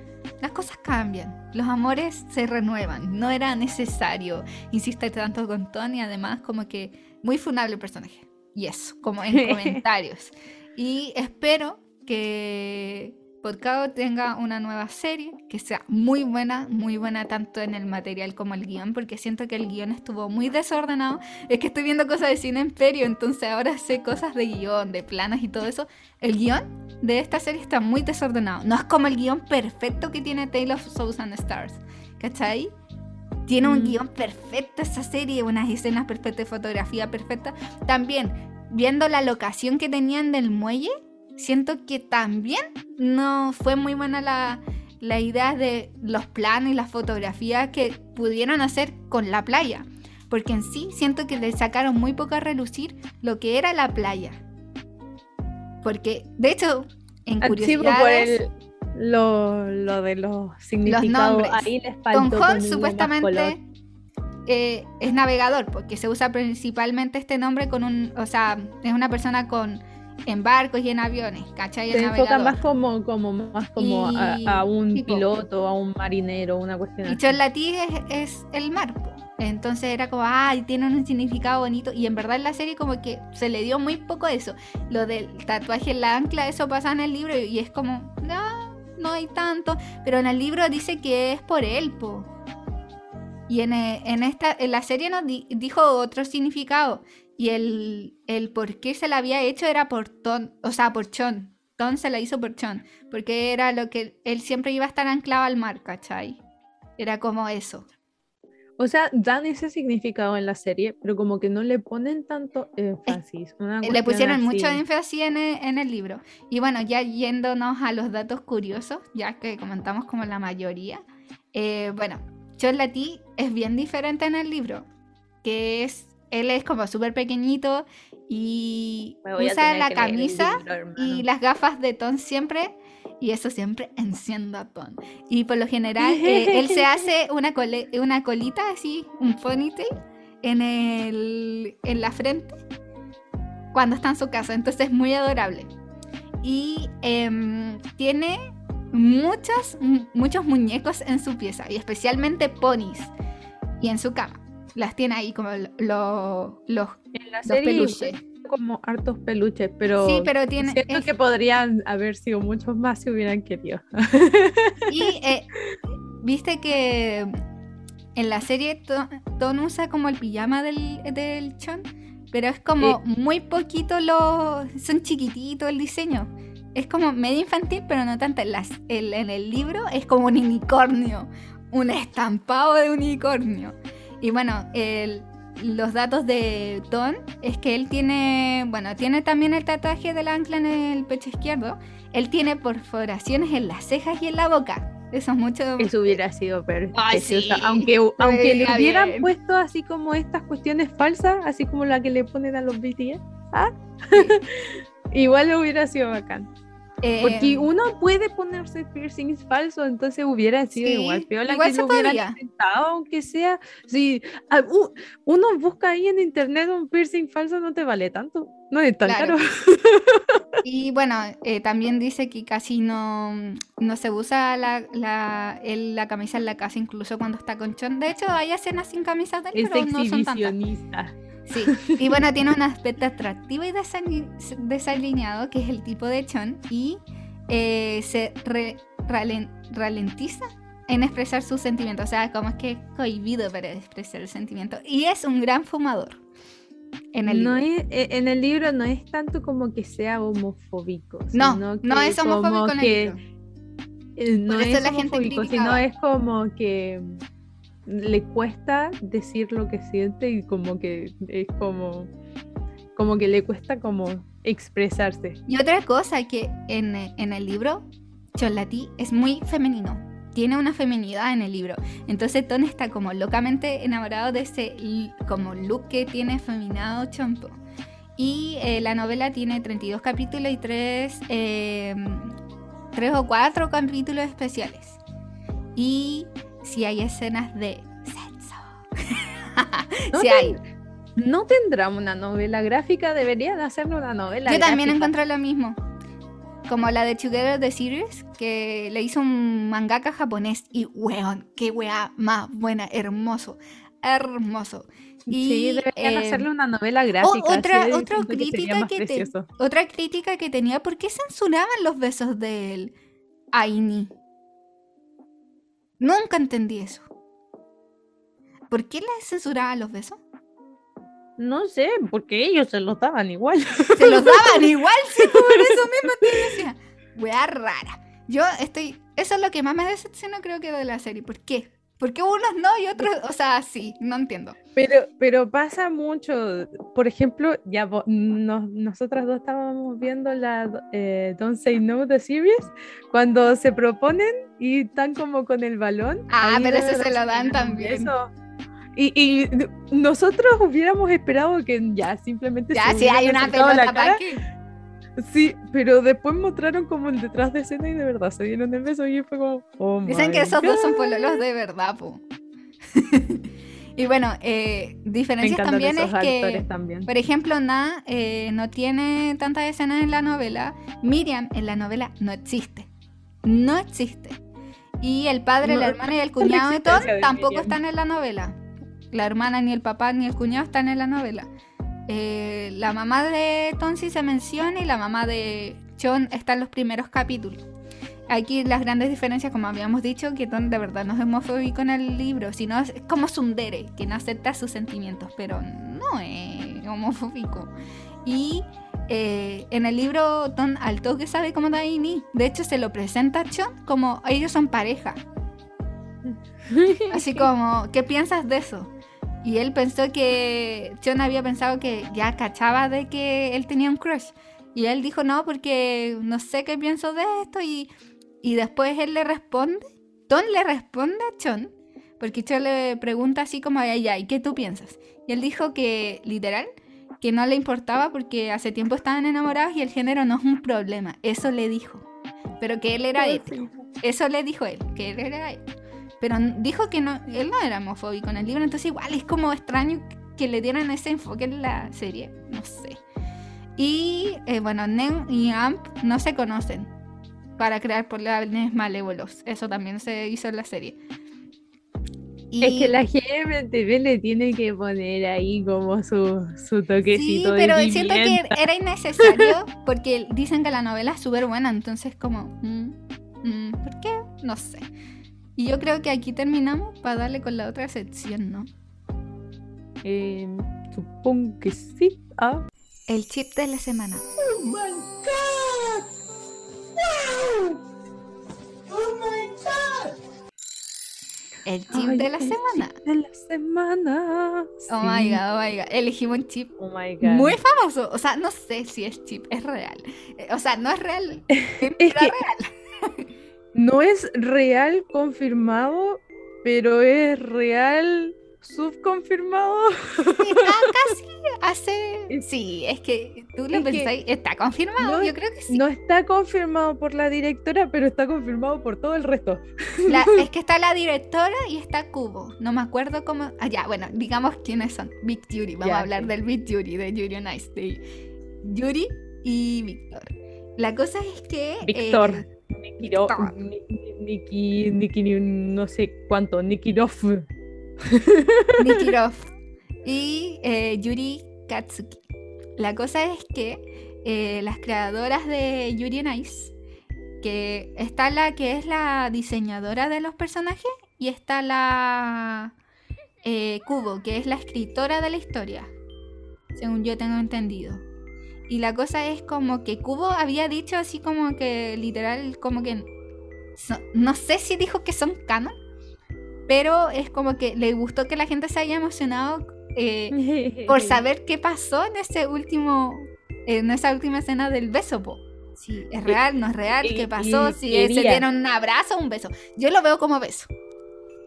las cosas cambian. Los amores se renuevan. No era necesario insistir tanto con Ton y además como que muy funable el personaje. Y eso, como en comentarios. Y espero que Podcast tenga una nueva serie que sea muy buena, muy buena tanto en el material como el guion, porque siento que el guion estuvo muy desordenado. Es que estoy viendo cosas de cine imperio, entonces ahora sé cosas de guion, de planos y todo eso. El guion de esta serie está muy desordenado. No es como el guion perfecto que tiene Tale of Souls and Stars. ¿Cachai? Tiene un Mm. guion perfecto esa serie, unas escenas perfectas, fotografía perfecta. También, viendo la locación que tenían del muelle, siento que también no fue muy buena la, la idea de los planos y las fotografías que pudieron hacer con la playa. Porque en sí siento que le sacaron muy poco a relucir lo que era la playa. Porque, de hecho, en Ah, sí, pues, por curiosidades... el- lo, lo de los significados. nombres. Ahí les Tom supuestamente eh, es navegador, porque se usa principalmente este nombre con un, o sea, es una persona con en barcos y en aviones, ¿cachai? Se El enfoca navegador. más como, como, más como a, Y- a un piloto, a un marinero, una cuestión Y así. Cholatí es, es el mar, po. Entonces era como, ay, tiene un significado bonito. Y en verdad en la serie como que se le dio muy poco eso. Lo del tatuaje en la ancla, eso pasa en el libro y es como, no, no hay tanto. Pero en el libro dice que es por él, po. Y en, eh, en esta, en la serie nos di- dijo otro significado. Y el, el por qué se la había hecho era por Ton, o sea, por Chon. Ton se la hizo por Chon. Porque era lo que él siempre iba a estar anclado al mar, ¿cachai? Era como eso. O sea, dan ese significado en la serie, pero como que no le ponen tanto énfasis. una Le pusieron mucho énfasis en el, en el libro. Y bueno, ya yéndonos a los datos curiosos, ya que comentamos como la mayoría. eh, bueno, Cholatí es bien diferente en el libro. Que es, él es como súper pequeñito y usa la leer camisa y las gafas de Ton siempre. Y eso siempre enciende a Ton. Y por lo general, eh, él se hace una, cole- una colita así, un ponytail, en, el, en la frente cuando está en su casa. Entonces es muy adorable. Y em, tiene muchos, mu- muchos muñecos en su pieza. Y especialmente ponis. Y en su cama. Las tiene ahí como lo- lo- los, En la los serie peluches. como hartos peluches, pero Sí, pero tiene... siento es- que podrían haber sido muchos más si hubieran querido. Y eh, viste que en la serie To- Ton usa como el pijama del, del Chon, pero es como muy poquito lo. Son chiquititos el diseño. Es como medio infantil, pero no tanto. En, las- en el libro es como un unicornio, un estampado de unicornio. Y bueno, el- los datos de Ton es que él tiene, bueno, tiene también el tatuaje del ancla en el pecho izquierdo. Él tiene perforaciones en las cejas y en la boca. Eso es mucho. Eso hubiera sido precioso. sí, Aunque, aunque le hubieran bien. puesto así como estas cuestiones falsas, así como la que le ponen a los BTS, ¿ah? igual hubiera sido bacán. Eh, Porque uno puede ponerse piercings falsos, entonces hubiera sido Sí, igual piola igual que se podría. intentado, aunque sea. Si ah, uno busca ahí en internet un piercing falso, no te vale tanto. No es tan Claro. caro. Y bueno, eh, también dice que casi no, no se usa la, la, el- la camisa en la casa, incluso cuando está con chon. De hecho, hay escenas sin camisas de él, Es pero no son tantas. Sí, y bueno, tiene un aspecto atractivo y desali- desalineado, que es el tipo de chon, y eh, se re- ralentiza en expresar sus sentimientos. O sea, como es que es cohibido para expresar el sentimiento. Y es un gran fumador. En el no libro. es, e- en el libro no es tanto como que sea homofóbico. No, sino no que es homofóbico como en el libro. eh, no Por eso es la gente sino es como que le cuesta decir lo que siente y como que es como como que le cuesta como expresarse. Y otra cosa que en, en el libro, Cholatí es muy femenino. Tiene una feminidad en el libro. Entonces Ton está como locamente enamorado de ese como look que tiene feminado Chompo. Y eh, la novela tiene 32 capítulos y 3, o 4 capítulos especiales. Y si hay escenas de sexo. No te- hay. No tendrá una novela gráfica, deberían hacerle una novela Yo también encontré lo mismo. Como la de Together the Series, que le hizo un mangaka japonés. Y weón, qué wea más buena, hermoso. Hermoso. Y, Sí, deberían eh, hacerle una novela gráfica. otra- sí, otra siento que sería crítica que te-. Otra crítica que tenía, ¿por qué censuraban los besos de él? Aini? Nunca entendí eso. ¿Por qué le censuraban los besos? No sé, porque ellos se los daban igual. Se los daban igual, sí, por eso mismo te decía. Wea rara. Yo estoy. Eso es lo que más me decepciona, creo que de la serie. ¿Por qué? Porque unos no y otros, o sea, sí, no entiendo. Pero, pero pasa mucho. Por ejemplo, ya vo- nos- nosotras dos estábamos viendo la eh, Don't Say No the series cuando se proponen y están como con el balón. Ah, pero ese se lo dan también. beso. Y, y nosotros hubiéramos esperado que ya simplemente Ya, se si hay una pelota. ¿para qué? Sí, pero después mostraron como el detrás de escena y de verdad se dieron el beso y fue como. oh Dicen que esos dos son pololos de verdad, po. y bueno, eh, diferencias también esos es que, también. por ejemplo, Na eh, no tiene tantas escenas en la novela. Miriam en la novela no existe. No existe. Y el padre, No, la hermana y el cuñado de de tampoco Miriam. están en la novela. La hermana, ni el papá, ni el cuñado están en la novela. Eh, la mamá de Tom sí se menciona y la mamá de John está en los primeros capítulos. Aquí las grandes diferencias, como habíamos dicho, que Tom de verdad no es homofóbico en el libro, sino es como Sundere, que no acepta sus sentimientos, pero no es homofóbico. Y eh, en el libro Tom al toque sabe cómo da Amy. De hecho, se lo presenta a John como ellos son pareja. Así como, ¿qué piensas de eso? Y él pensó que John había pensado que ya cachaba de que él tenía un crush. Y él dijo, no, porque no sé qué pienso de esto. Y, y después él le responde, Tom le responde a John, porque John le pregunta así como, ay, ay, ¿qué tú piensas? Y él dijo que, literal, que no le importaba porque hace tiempo estaban enamorados y el género no es un problema. Eso le dijo. Pero que él era hetero. Eso le dijo él, que él era hetero. Pero dijo que no, él no era homofóbico en el libro, entonces igual es como extraño que le dieran ese enfoque en la serie, no sé. Y eh, bueno, Nen y Amp no se conocen para crear planes malévolos, eso también se hizo en la serie. Y- Es que la GMTV le tiene que poner ahí como su, su Sí, toquecito de pero siento que era innecesario porque dicen que la novela es súper buena, entonces como, mm, mm, ¿por qué? No sé. Y yo creo que aquí terminamos para darle con la otra sección, ¿no? Eh, supongo que sí. Ah, El chip de la semana. El chip ay, de la el semana. chip De la semana. Oh my god, oh my god. Elegimos un chip Oh my god. muy famoso. O sea, no sé si es chip, es real. Eh, O sea, no es real. Es que real. no es real confirmado, pero es real subconfirmado. Está casi hace. Sí, es que tú lo es pensáis. Está confirmado, no- yo creo que sí. No está confirmado por la directora, pero está confirmado por todo el resto. La- es que está la directora y está Cubo. No me acuerdo cómo. Ah, ya, bueno, digamos quiénes son. Big Yuri. Vamos Ya, a hablar sí. del Big Yuri, de Yuri on Ice. De Yuri y Víctor. La cosa es que. Víctor. eh, Nikiro, Víctor. Ni- Niki, Niki, no sé cuánto, Nikirov. Nikirov y eh, Yuri Katsuki. La cosa es que eh, las creadoras de Yuri on Ice, que está la que es la diseñadora de los personajes y está la eh, Kubo, que es la escritora de la historia, según yo tengo entendido. Y la cosa es como que Kubo había dicho así como que literal, como que no sé si dijo que son canon, pero es como que le gustó que la gente se haya emocionado eh, por saber qué pasó en ese último, en esa última escena del beso, po. Si es real, no es real, qué pasó, si se dieron un abrazo o un beso. Yo lo veo como beso.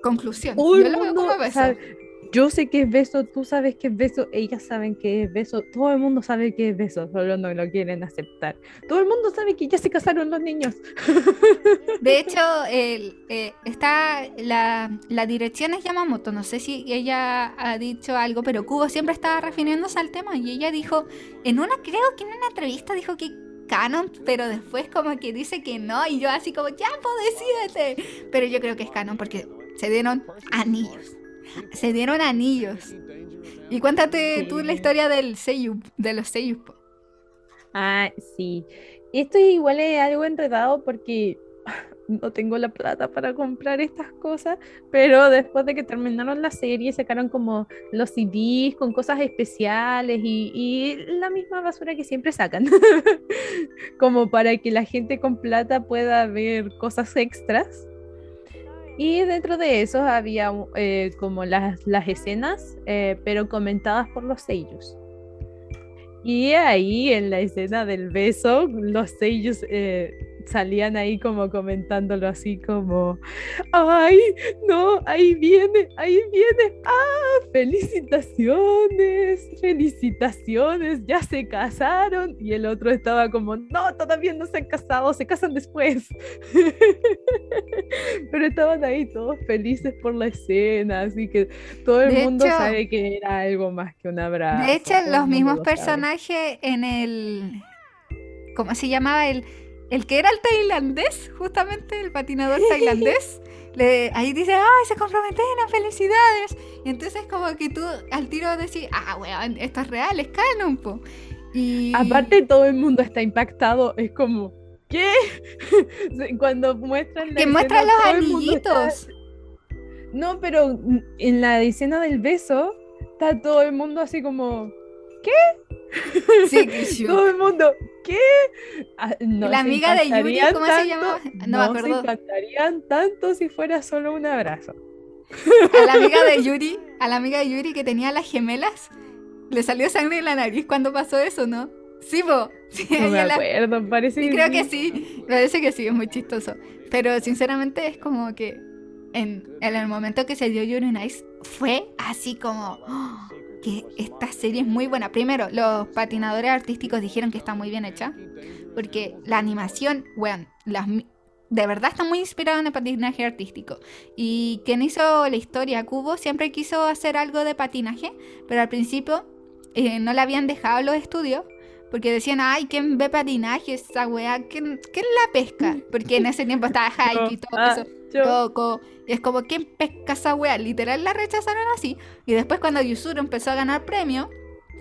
Conclusión. Yo lo veo como beso. sabe- yo sé que es beso, tú sabes que es beso, ellas saben que es beso, todo el mundo sabe que es beso, solo no lo quieren aceptar. Todo el mundo sabe que ya se casaron los niños. De hecho, el, eh, está la, la dirección es Yamamoto. No sé si ella ha dicho algo, pero Kubo siempre estaba refiriéndose al tema y ella dijo, en una, creo que en una entrevista dijo que canon, pero después como que dice que no y yo así como, ya, pues decídete. Pero yo creo que es canon porque se dieron anillos. Se dieron anillos. Y cuéntate tú la historia del Seiyu, de los Seiyus. po. Ah, sí. Esto igual es algo enredado porque no tengo la plata para comprar estas cosas, pero después de que terminaron la serie sacaron como los CDs con cosas especiales y, y la misma basura que siempre sacan, como para que la gente con plata pueda ver cosas extras. Y dentro de eso había eh, como las, las escenas, eh, pero comentadas por los sellos. Y ahí en la escena del beso, los sellos eh, salían ahí como comentándolo así como, ay, no, ahí viene, ahí viene, ah, felicitaciones, felicitaciones, ya se casaron. Y el otro estaba como, no, todavía no se han casado, se casan después. Pero estaban ahí todos felices por la escena, así que todo el mundo sabe que era algo más que un abrazo. De hecho, los mismos personajes en el... ¿Cómo se llamaba? El el que era el tailandés, justamente el patinador tailandés, le, ahí dice, ay, se comprometen, felicidades. Y entonces como que tú al tiro decís, ah, weón, esto es real, es canon, po. Y... Aparte todo el mundo está impactado, es como, ¿qué? Cuando muestran... que muestran los anillitos. No, pero en la escena del beso está todo el mundo así como, ¿qué? Sí, Todo el mundo, ¿qué? Ah, la amiga de Yuri, ¿cómo se llama? No, me acuerdo. se encantarían tanto si fuera solo un abrazo. A la amiga de Yuri, a la amiga de Yuri que tenía las gemelas, le salió sangre en la nariz cuando pasó eso, ¿no? Sí, po. no me acuerdo, parece sí, creo que sí. Parece que sí, es muy chistoso. Pero sinceramente es como que en, en el momento que se dio Yuri Nice fue así como que esta serie es muy buena. Primero, los patinadores artísticos dijeron que está muy bien hecha, porque la animación, bueno, las, de verdad está muy inspirada en el patinaje artístico. Y quien hizo la historia, Cubo, siempre quiso hacer algo de patinaje, pero al principio eh, no le habían dejado los estudios. Porque decían, ay, ¿quién ve patinaje? Esa weá, ¿quién, ¿quién la pesca? Porque en ese tiempo estaba Hike y todo ah, eso. Loco. Y es como, ¿quién pesca esa wea? Literal la rechazaron así. Y después cuando Yusuru empezó a ganar premio,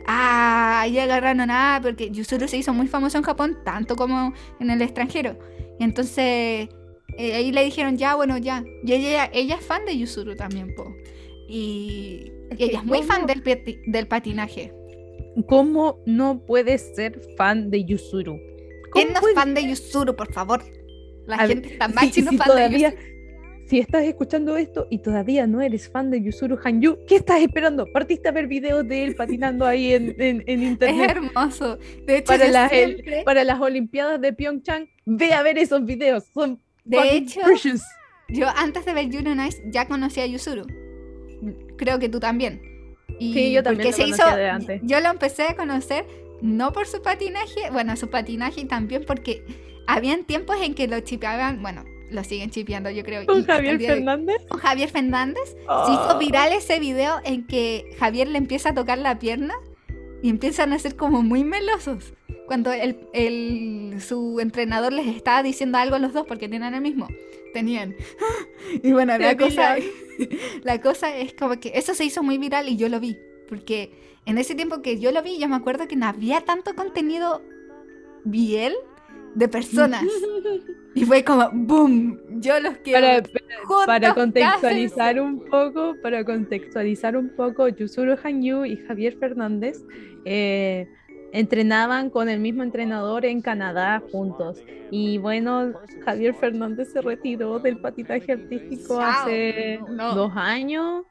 ah, ahí agarraron nada, porque Yusuru se hizo muy famoso en Japón, tanto como en el extranjero. Y entonces eh, ahí le dijeron, ya, bueno, ya. Y ella, ella es fan de Yusuru también, po. Y, ella es muy fan del, del patinaje. ¿Cómo no puedes ser fan de Yusuru? ¿Quién no es fan de Yusuru, por favor? La gente está más si, fan todavía, Si estás escuchando esto y todavía no eres fan de Yusuru Hanyu, ¿qué estás esperando? Partiste a ver videos de él patinando ahí en, en, internet. Es hermoso. De hecho, para, las, para las Olimpiadas de Pyeongchang, ve a ver esos videos. Son de hecho, yo antes de ver Juno Nice ya conocía a Yusuru. Creo que tú también. Y sí, yo también lo se hizo, de antes. Yo lo empecé a conocer no por su patinaje, bueno, su patinaje también porque habían tiempos en que lo chipeaban, bueno, lo siguen chipeando yo creo. ¿Con Javier Fernández? Con Javier Fernández. Se hizo oh. viral ese video en que Javier le empieza a tocar la pierna y empiezan a ser como muy melosos. Cuando el, su entrenador les estaba diciendo algo a los dos porque tienen el mismo. Tenían. Y bueno, la cosa, la cosa es como que eso se hizo muy viral y yo lo vi. Porque en ese tiempo que yo lo vi, yo me acuerdo que no había tanto contenido bien de personas. y fue como, ¡boom! Yo los quiero. Para, para, contextualizar un poco, para contextualizar un poco, Yusuru Hanyu y Javier Fernández eh, entrenaban con el mismo entrenador en Canadá juntos. Y bueno, Javier Fernández se retiró del patinaje artístico hace dos años.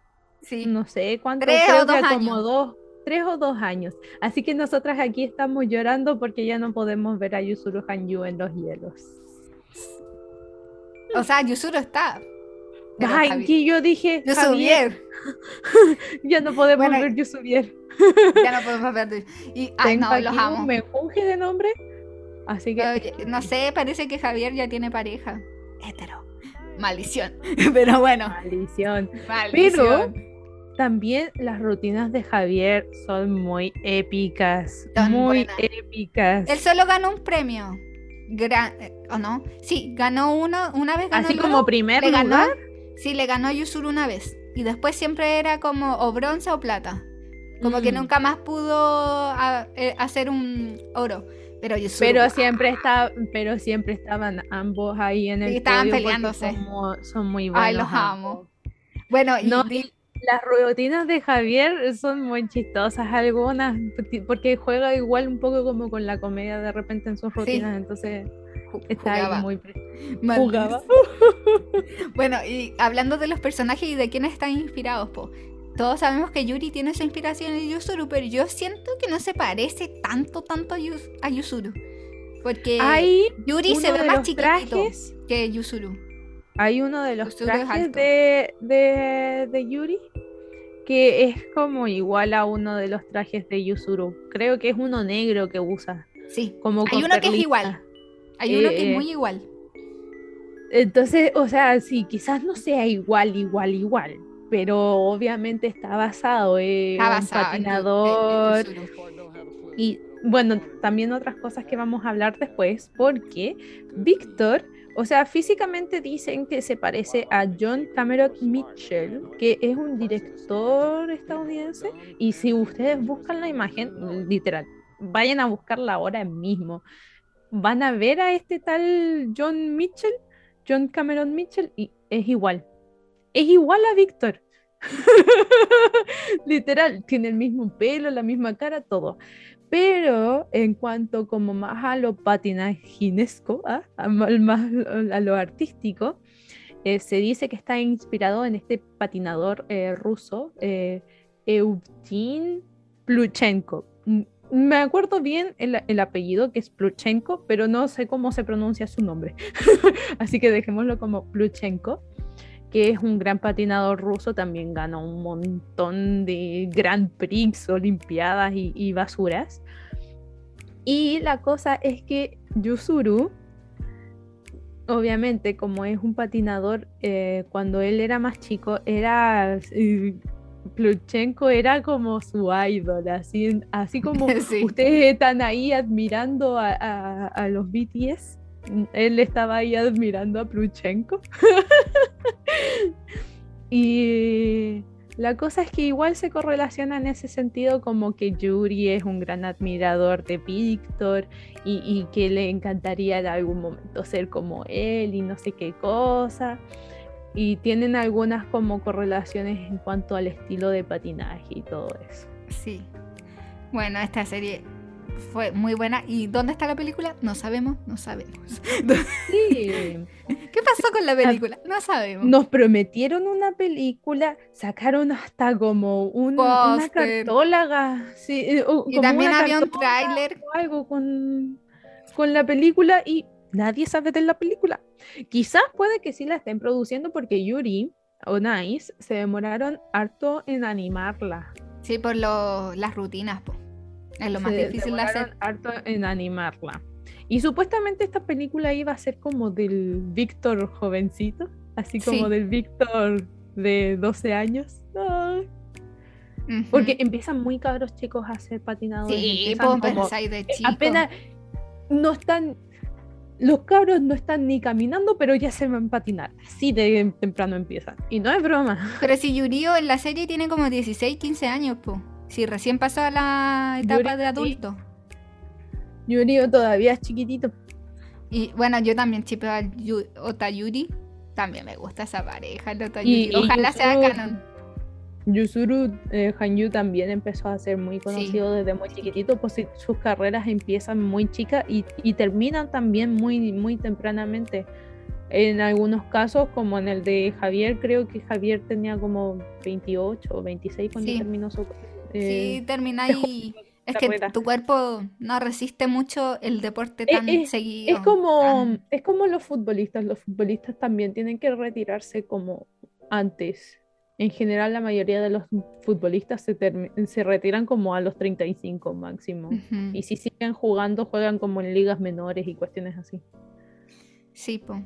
Sí. No sé cuánto, Tres creo o dos como dos, tres o dos años. Así que nosotras aquí estamos llorando porque ya no podemos ver a Yusuru Hanyu en los hielos. O sea, Yusuru está. Ay, aquí yo dije. Javier. ya no podemos ver Yusubier. ya no podemos ver. Y, ay, no, los amo. Menjunje de nombre. Así que. no sé, parece que Javier ya tiene pareja. Hetero. Maldición. Pero bueno. Maldición. Maldición. Pero también las rutinas de Javier son muy épicas. muy épicas. Él solo ganó un premio. Eh, ¿O no? Sí, ganó uno, una vez Así como primer lugar. sí, le ganó a Yusuru una vez. Y después siempre era como o bronce o plata. Como que mm. nunca más pudo eh, hacer un oro. Pero Yuzuru. Pero siempre está, pero siempre estaban ambos ahí en el Sí, estaban peleándose. Son, mu- son muy buenos. Ay, los ambos. amo. Bueno, y No, di- Las rutinas de Javier son muy chistosas algunas, porque- juega igual un poco como con la comedia de repente en sus rutinas, entonces está ahí jugaba. muy... Jugaba. Bueno, y hablando de los personajes y de quiénes están inspirados, po. Todos sabemos que Yuri tiene su inspiración en Yuzuru, pero yo siento que no se parece tanto, tanto a, Yuzuru. Porque Hay Yuri se ve más chiquitito trajes, que Yuzuru. Hay uno de los trajes de, de, de Yuri que es como igual a uno de los trajes de Yuzuru. Creo que es uno negro que usa. Sí, Como hay uno que es igual. Hay uno que Eh, es muy igual. Entonces, o sea, sí, quizás no sea igual, igual, igual, pero obviamente está basado en Está un basado en Yu- en- en patinador y bueno, también otras cosas que vamos a hablar después, porque Víctor, o sea, físicamente dicen que se parece a John Cameron Mitchell, que es un director estadounidense, y si ustedes buscan la imagen, literal, vayan a buscarla ahora mismo, van a ver a este tal John Mitchell, John Cameron Mitchell, y es igual, es igual a Víctor. Literal, tiene el mismo pelo, la misma cara, todo. Pero en cuanto como más a lo patinajinesco, ¿ah? a, ma- más a lo artístico, eh, se dice que está inspirado en este patinador eh, ruso, eh, Evgen Pluchenko. Me acuerdo bien el, el apellido, que es Pluchenko, pero no sé cómo se pronuncia su nombre. Así que dejémoslo como Pluchenko que es un gran patinador ruso, también ganó un montón de Grand Prix, Olimpiadas y, y basuras. Y la cosa es que Yuzuru, obviamente, como es un patinador, eh, cuando él era más chico, era. eh, Pluchenko era como su ídolo, así, así como Sí. ustedes están ahí admirando a, a- a los BTS, él estaba ahí admirando a Pluchenko. y la cosa es que igual se correlaciona en ese sentido como que Yuri es un gran admirador de Víctor y, y que le encantaría en algún momento ser como él y no sé qué cosa. Y tienen algunas como correlaciones en cuanto al estilo de patinaje y todo eso. Sí. Bueno, esta serie fue muy buena. ¿Y dónde está la película? No sabemos, no sabemos. Sí. ¿Qué pasó con la película? No sabemos. Nos prometieron una película, sacaron hasta como un- una Póster. cartólaga. sí, eh, Y también había un tráiler. algo con, con la película y nadie sabe de la película. Quizás puede que sí la estén produciendo porque Yuri o Nice se demoraron harto en animarla. Sí, por lo- las rutinas, po. Es lo más Se difícil de hacer. harto en animarla. Y supuestamente esta película iba a ser como del Víctor jovencito, así como Sí. del Víctor de 12 años. Ay, Ujú. Porque empiezan muy cabros chicos a ser patinadores. Sí, pues como- pensáis de eh, chico. apenas no están, los cabros no están ni caminando, pero ya se van a patinar. Así de temprano empiezan. Y no es broma. Pero si Yurio en la serie tiene como 16, 15 años, po. Si recién pasó a la etapa Yuri, de adulto. Yuri todavía es chiquitito. Y bueno, yo también chipeo a Yu- Otayuri. También me gusta esa pareja, el Y- Otayuri. y Ojalá sea canon. Yuzuru eh, Hanyu también empezó a ser muy conocido desde muy chiquitito, pues sus carreras empiezan muy chicas y, y terminan también muy, muy tempranamente. En algunos casos, como en el de Javier, creo que Javier tenía como 28 o 26 cuando Sí. terminó su... Sí, eh, termina ahí. Es que tu cuerpo no resiste mucho el deporte Eh, tan eh, seguido. Es como, tan- es como los futbolistas, los futbolistas también tienen que retirarse como antes. En general, la mayoría de los futbolistas se, se retiran como a los 35 máximo. Y si siguen jugando, juegan como en ligas menores y cuestiones así. Sí, po.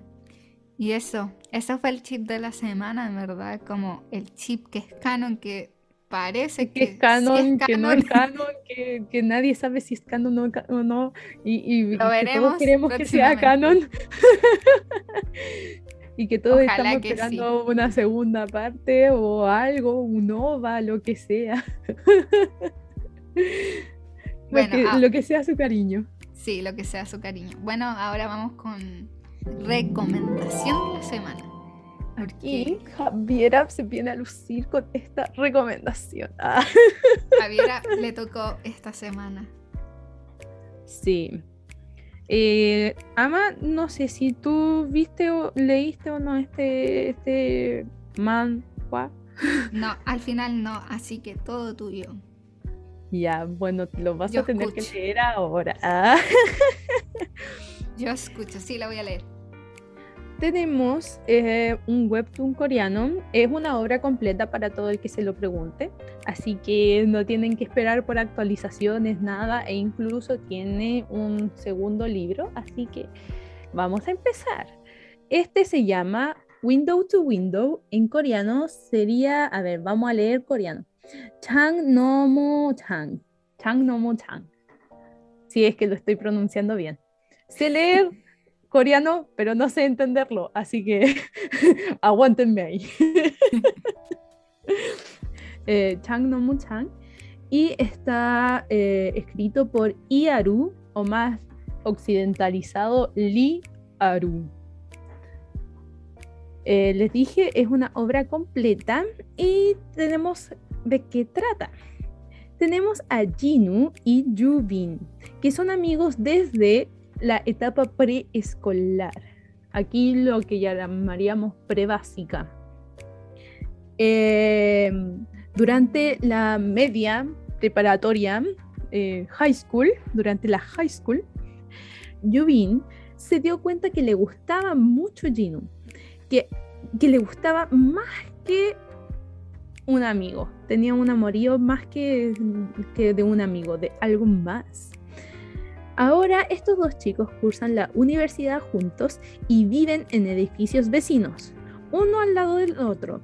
Y eso, eso fue el chip de la semana, en verdad, como el chip que es canon, que parece Que es canon, es que no es canon, que, que nadie sabe si es canon o no. Y, que todos queremos que sea canon. y que todos Ojalá estamos que esperando una segunda parte o algo, un OVA, lo que sea. lo, Bueno, que, ah. lo que sea su cariño. Sí, lo que sea su cariño. Bueno, ahora vamos con recomendación de la semana. Aquí Javiera se viene a lucir con esta recomendación. Ah. Javiera le tocó esta semana. Sí. Eh, Ama, no sé si tú viste o leíste o no este, este manhua. No, al final no, así que todo tuyo. Ya, bueno, lo vas Yo a tener que leer ahora. Ah. Yo escucho, sí, la voy a leer. Tenemos eh, un webtoon coreano. Es una obra completa para todo el que se lo pregunte. Así que no tienen que esperar por actualizaciones, nada. E incluso tiene un segundo libro. Así que vamos a empezar. Este se llama Window to Window. En coreano sería, a ver, vamos a leer coreano. Chang no mo chang. Chang no mo chang. Si es que lo estoy pronunciando bien. Sé leer coreano, pero no sé entenderlo, así que aguántenme ahí. eh, Chang no Mu Chang. Y está eh, escrito por Iaru, o más occidentalizado, Lee Aru. Eh, les dije, es una obra completa y tenemos de qué trata. Tenemos a Jinu y Yubin, que son amigos desde la etapa preescolar. Aquí lo que llamaríamos prebásica. Eh, durante la media preparatoria, eh, high school, durante la high school, Yubin se dio cuenta que le gustaba mucho Jinu, que, que le gustaba más que un amigo, tenía un amorío más que, que de un amigo, de algo más. Ahora estos dos chicos cursan la universidad juntos y viven en edificios vecinos, uno al lado del otro.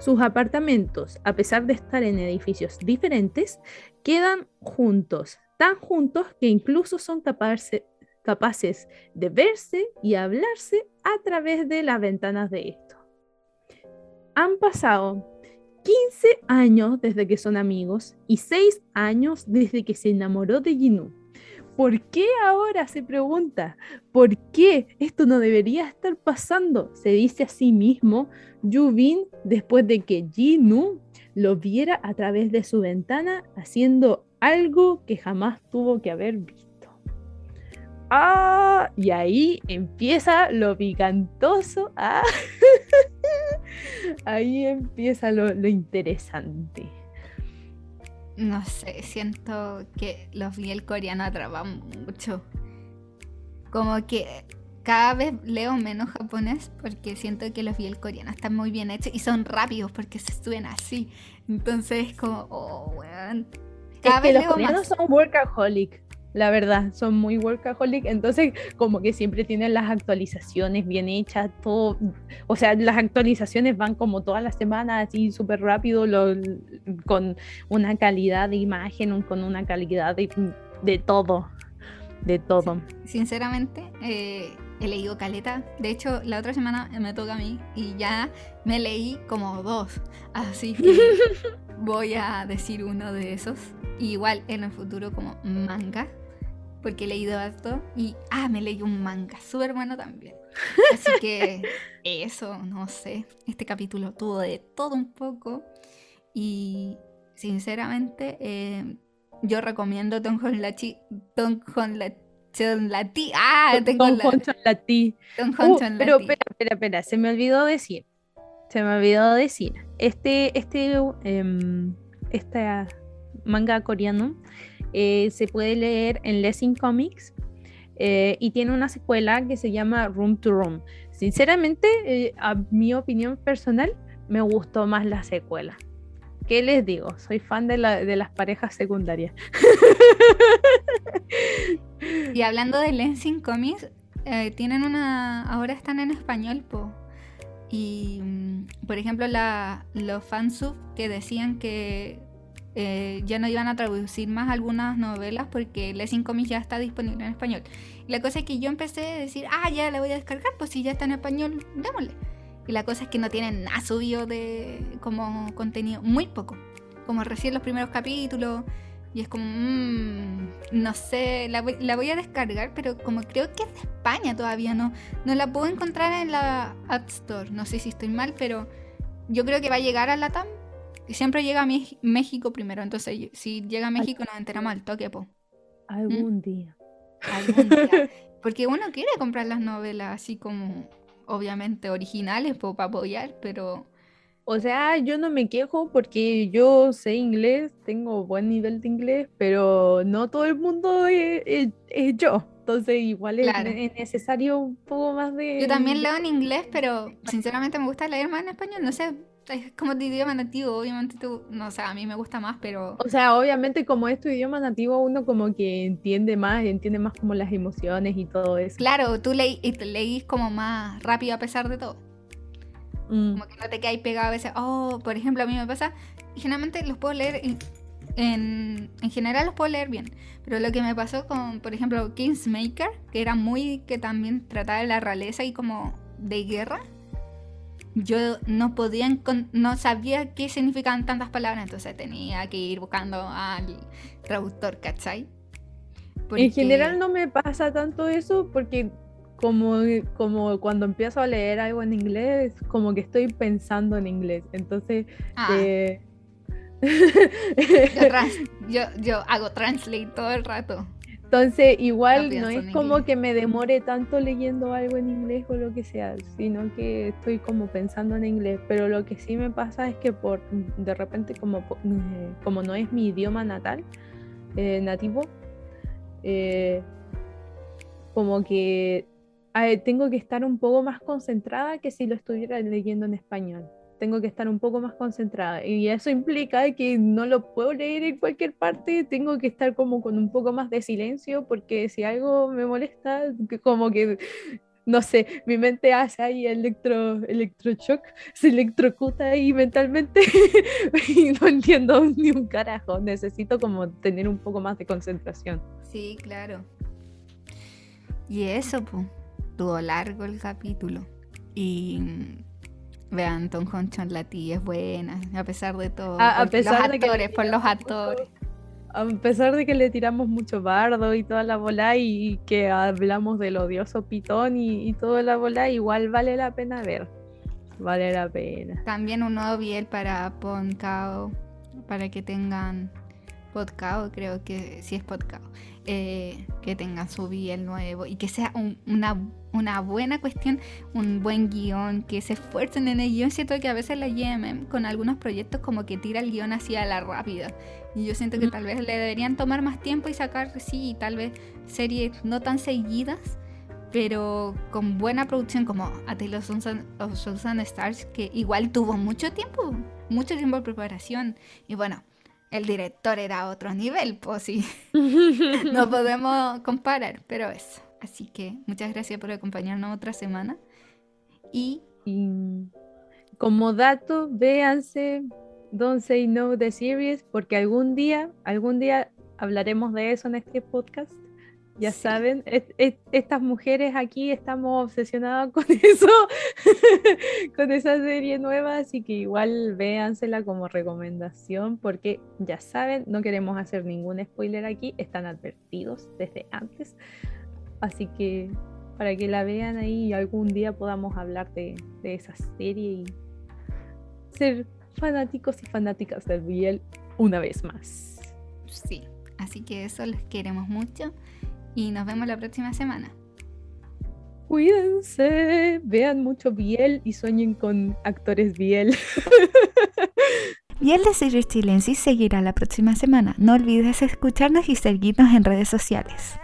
Sus apartamentos, a pesar de estar en edificios diferentes, quedan juntos, tan juntos que incluso son capaces, de verse y hablarse a través de las ventanas de esto. Han pasado 15 años desde que son amigos y 6 años desde que se enamoró de Jinu. ¿Por qué ahora se pregunta? ¿Por qué esto no debería estar pasando? Se dice a sí mismo Yubin después de que Jinu lo viera a través de su ventana haciendo algo que jamás tuvo que haber visto. Ah, y ahí empieza lo picantoso. Ah. ahí empieza lo, lo interesante. No sé, siento que los Biel coreano atrapan mucho. Como que cada vez leo menos japonés porque siento que los Biel coreanos están muy bien hechos y son rápidos porque se suben así. Entonces es como, oh, weón. Cada es que vez los leo coreanos más. son workaholic, la verdad, son muy workaholic, entonces como que siempre tienen las actualizaciones bien hechas, todo, o sea, las actualizaciones van como todas las semanas, así súper rápido, lo- con una calidad de imagen, con una calidad de, de todo, de todo. Sinceramente, eh, he leído caleta. De hecho, la otra semana me toca a mí y ya me leí como dos. Así que voy a decir uno de esos. Y igual en el futuro como manga. Porque he leído harto. Y, ah, me leí un manga súper bueno también. Así que eso, no sé. Este capítulo tuvo de todo un poco. Y sinceramente, eh, yo recomiendo Tonjon Lachi. Tonjon La- Chon Lati. Ah, tengo Con la. Honcho Lati. Tonjon Uh, Chon pero espera, espera, espera, se me olvidó decir. Se me olvidó decir. Este, este, esta manga coreano eh, se puede leer en Lessing Comics eh, y tiene una secuela que se llama Room to Room. Sinceramente, eh, a mi opinión personal, me gustó más la secuela. ¿Qué les digo? Soy fan de, la- de las parejas secundarias. Y hablando de Lensing Comics, tienen una. Ahora están en español. Y, mm, por ejemplo, los fansub que decían que eh, ya no iban a traducir más algunas novelas porque Lessing Comics ya está disponible en español. Y la cosa es que yo empecé a decir, ah, ya la voy a descargar, pues si ya está en español, démosle. Y la cosa es que no tienen nada subido de como contenido, muy poco. Como recién los primeros capítulos. Y es como, mmm, no sé, la voy, la voy, a descargar, pero como creo que es de España todavía, no, no la puedo encontrar en la App Store. No sé si estoy mal, pero yo creo que va a llegar a la TAM. Y siempre llega a México primero, entonces si llega a México nos enteramos al toque, po. Algún día. Algún día. Porque uno quiere comprar las novelas así como, obviamente, originales para apoyar, pero... O sea, yo no me quejo porque yo sé inglés, tengo buen nivel de inglés, pero no todo el mundo es, yo. Entonces igual es, necesario un poco más de... Yo también leo en inglés, pero sinceramente me gusta leer más en español. No sé, es como tu idioma nativo, obviamente tú, no sé, a mí me gusta más, pero... O sea, obviamente como es tu idioma nativo, uno como que entiende más, entiende más como las emociones y todo eso. Claro, tú leí, leís como más rápido a pesar de todo. Mm. Como que no te quedas pegado a veces. Oh, por ejemplo, a mí me pasa, generalmente los puedo leer, en, en, general los puedo leer bien, pero lo que me pasó con, por ejemplo, Kingsmaker, que era muy, que también trataba de la realeza y como de guerra yo no podía, no sabía qué significaban tantas palabras, entonces tenía que ir buscando al traductor, ¿cachai? En general no me pasa tanto eso porque como, como cuando empiezo a leer algo en inglés, como que estoy pensando en inglés, entonces... Ah. Eh, yo, yo hago translate todo el rato. Entonces, igual no, es como que me demore tanto leyendo algo en inglés o lo que sea, sino que estoy como pensando en inglés. Pero lo que sí me pasa es que por de repente como, eh, como no es mi idioma natal, eh, nativo, eh, como que tengo que estar un poco más concentrada que si lo estuviera leyendo en español tengo que estar un poco más concentrada. Y eso implica que no lo puedo leer en cualquier parte, tengo que estar como con un poco más de silencio, porque si algo me molesta, como que, no sé, mi mente hace ahí electro, electroshock, se electrocuta ahí mentalmente y no entiendo ni un carajo. Necesito como tener un poco más de concentración. Sí, claro. Y eso, pues, tuvo largo el capítulo. Y Vean, Tom Hodgson la tía es buena, a pesar de todo. A, pesar de que por los actores. A pesar de que le tiramos mucho bardo y toda la bola y que hablamos del odioso pitón y, toda la bola, igual vale la pena ver. Vale la pena. También un nuevo biel para Poncao, para que tengan podcast, creo que sí es podcast, eh, que tengan su biel nuevo y que sea una, una buena cuestión, un buen guion, que se esfuercen en el guion. Siento que a veces la GMM con algunos proyectos como que tira el guion así a la rápida. Y yo siento que tal vez le deberían tomar más tiempo y sacar, sí, tal vez series no tan seguidas, pero con buena producción como A Tale of Susan Stars, que igual tuvo mucho tiempo, mucho tiempo de preparación. Y bueno, el director era otro nivel, pues sí. no podemos comparar, pero eso. Así que muchas gracias por acompañarnos otra semana. Y, como dato, véanse Don't Say No the Series, porque algún día, algún día hablaremos de eso en este podcast. Ya saben, estas mujeres aquí estamos obsesionadas con eso, con esa serie nueva, así que igual véansela como recomendación, porque ya saben, no queremos hacer ningún spoiler aquí, están advertidos desde antes, así que para que la vean ahí y algún día podamos hablar de, de esa serie y ser fanáticos y fanáticas del Biel una vez más. Sí, así que eso les queremos mucho y nos vemos la próxima semana. Cuídense, vean mucho Biel y sueñen con actores Biel. Biel de Series Chilensis seguirá la próxima semana. No olvides escucharnos y seguirnos en redes sociales.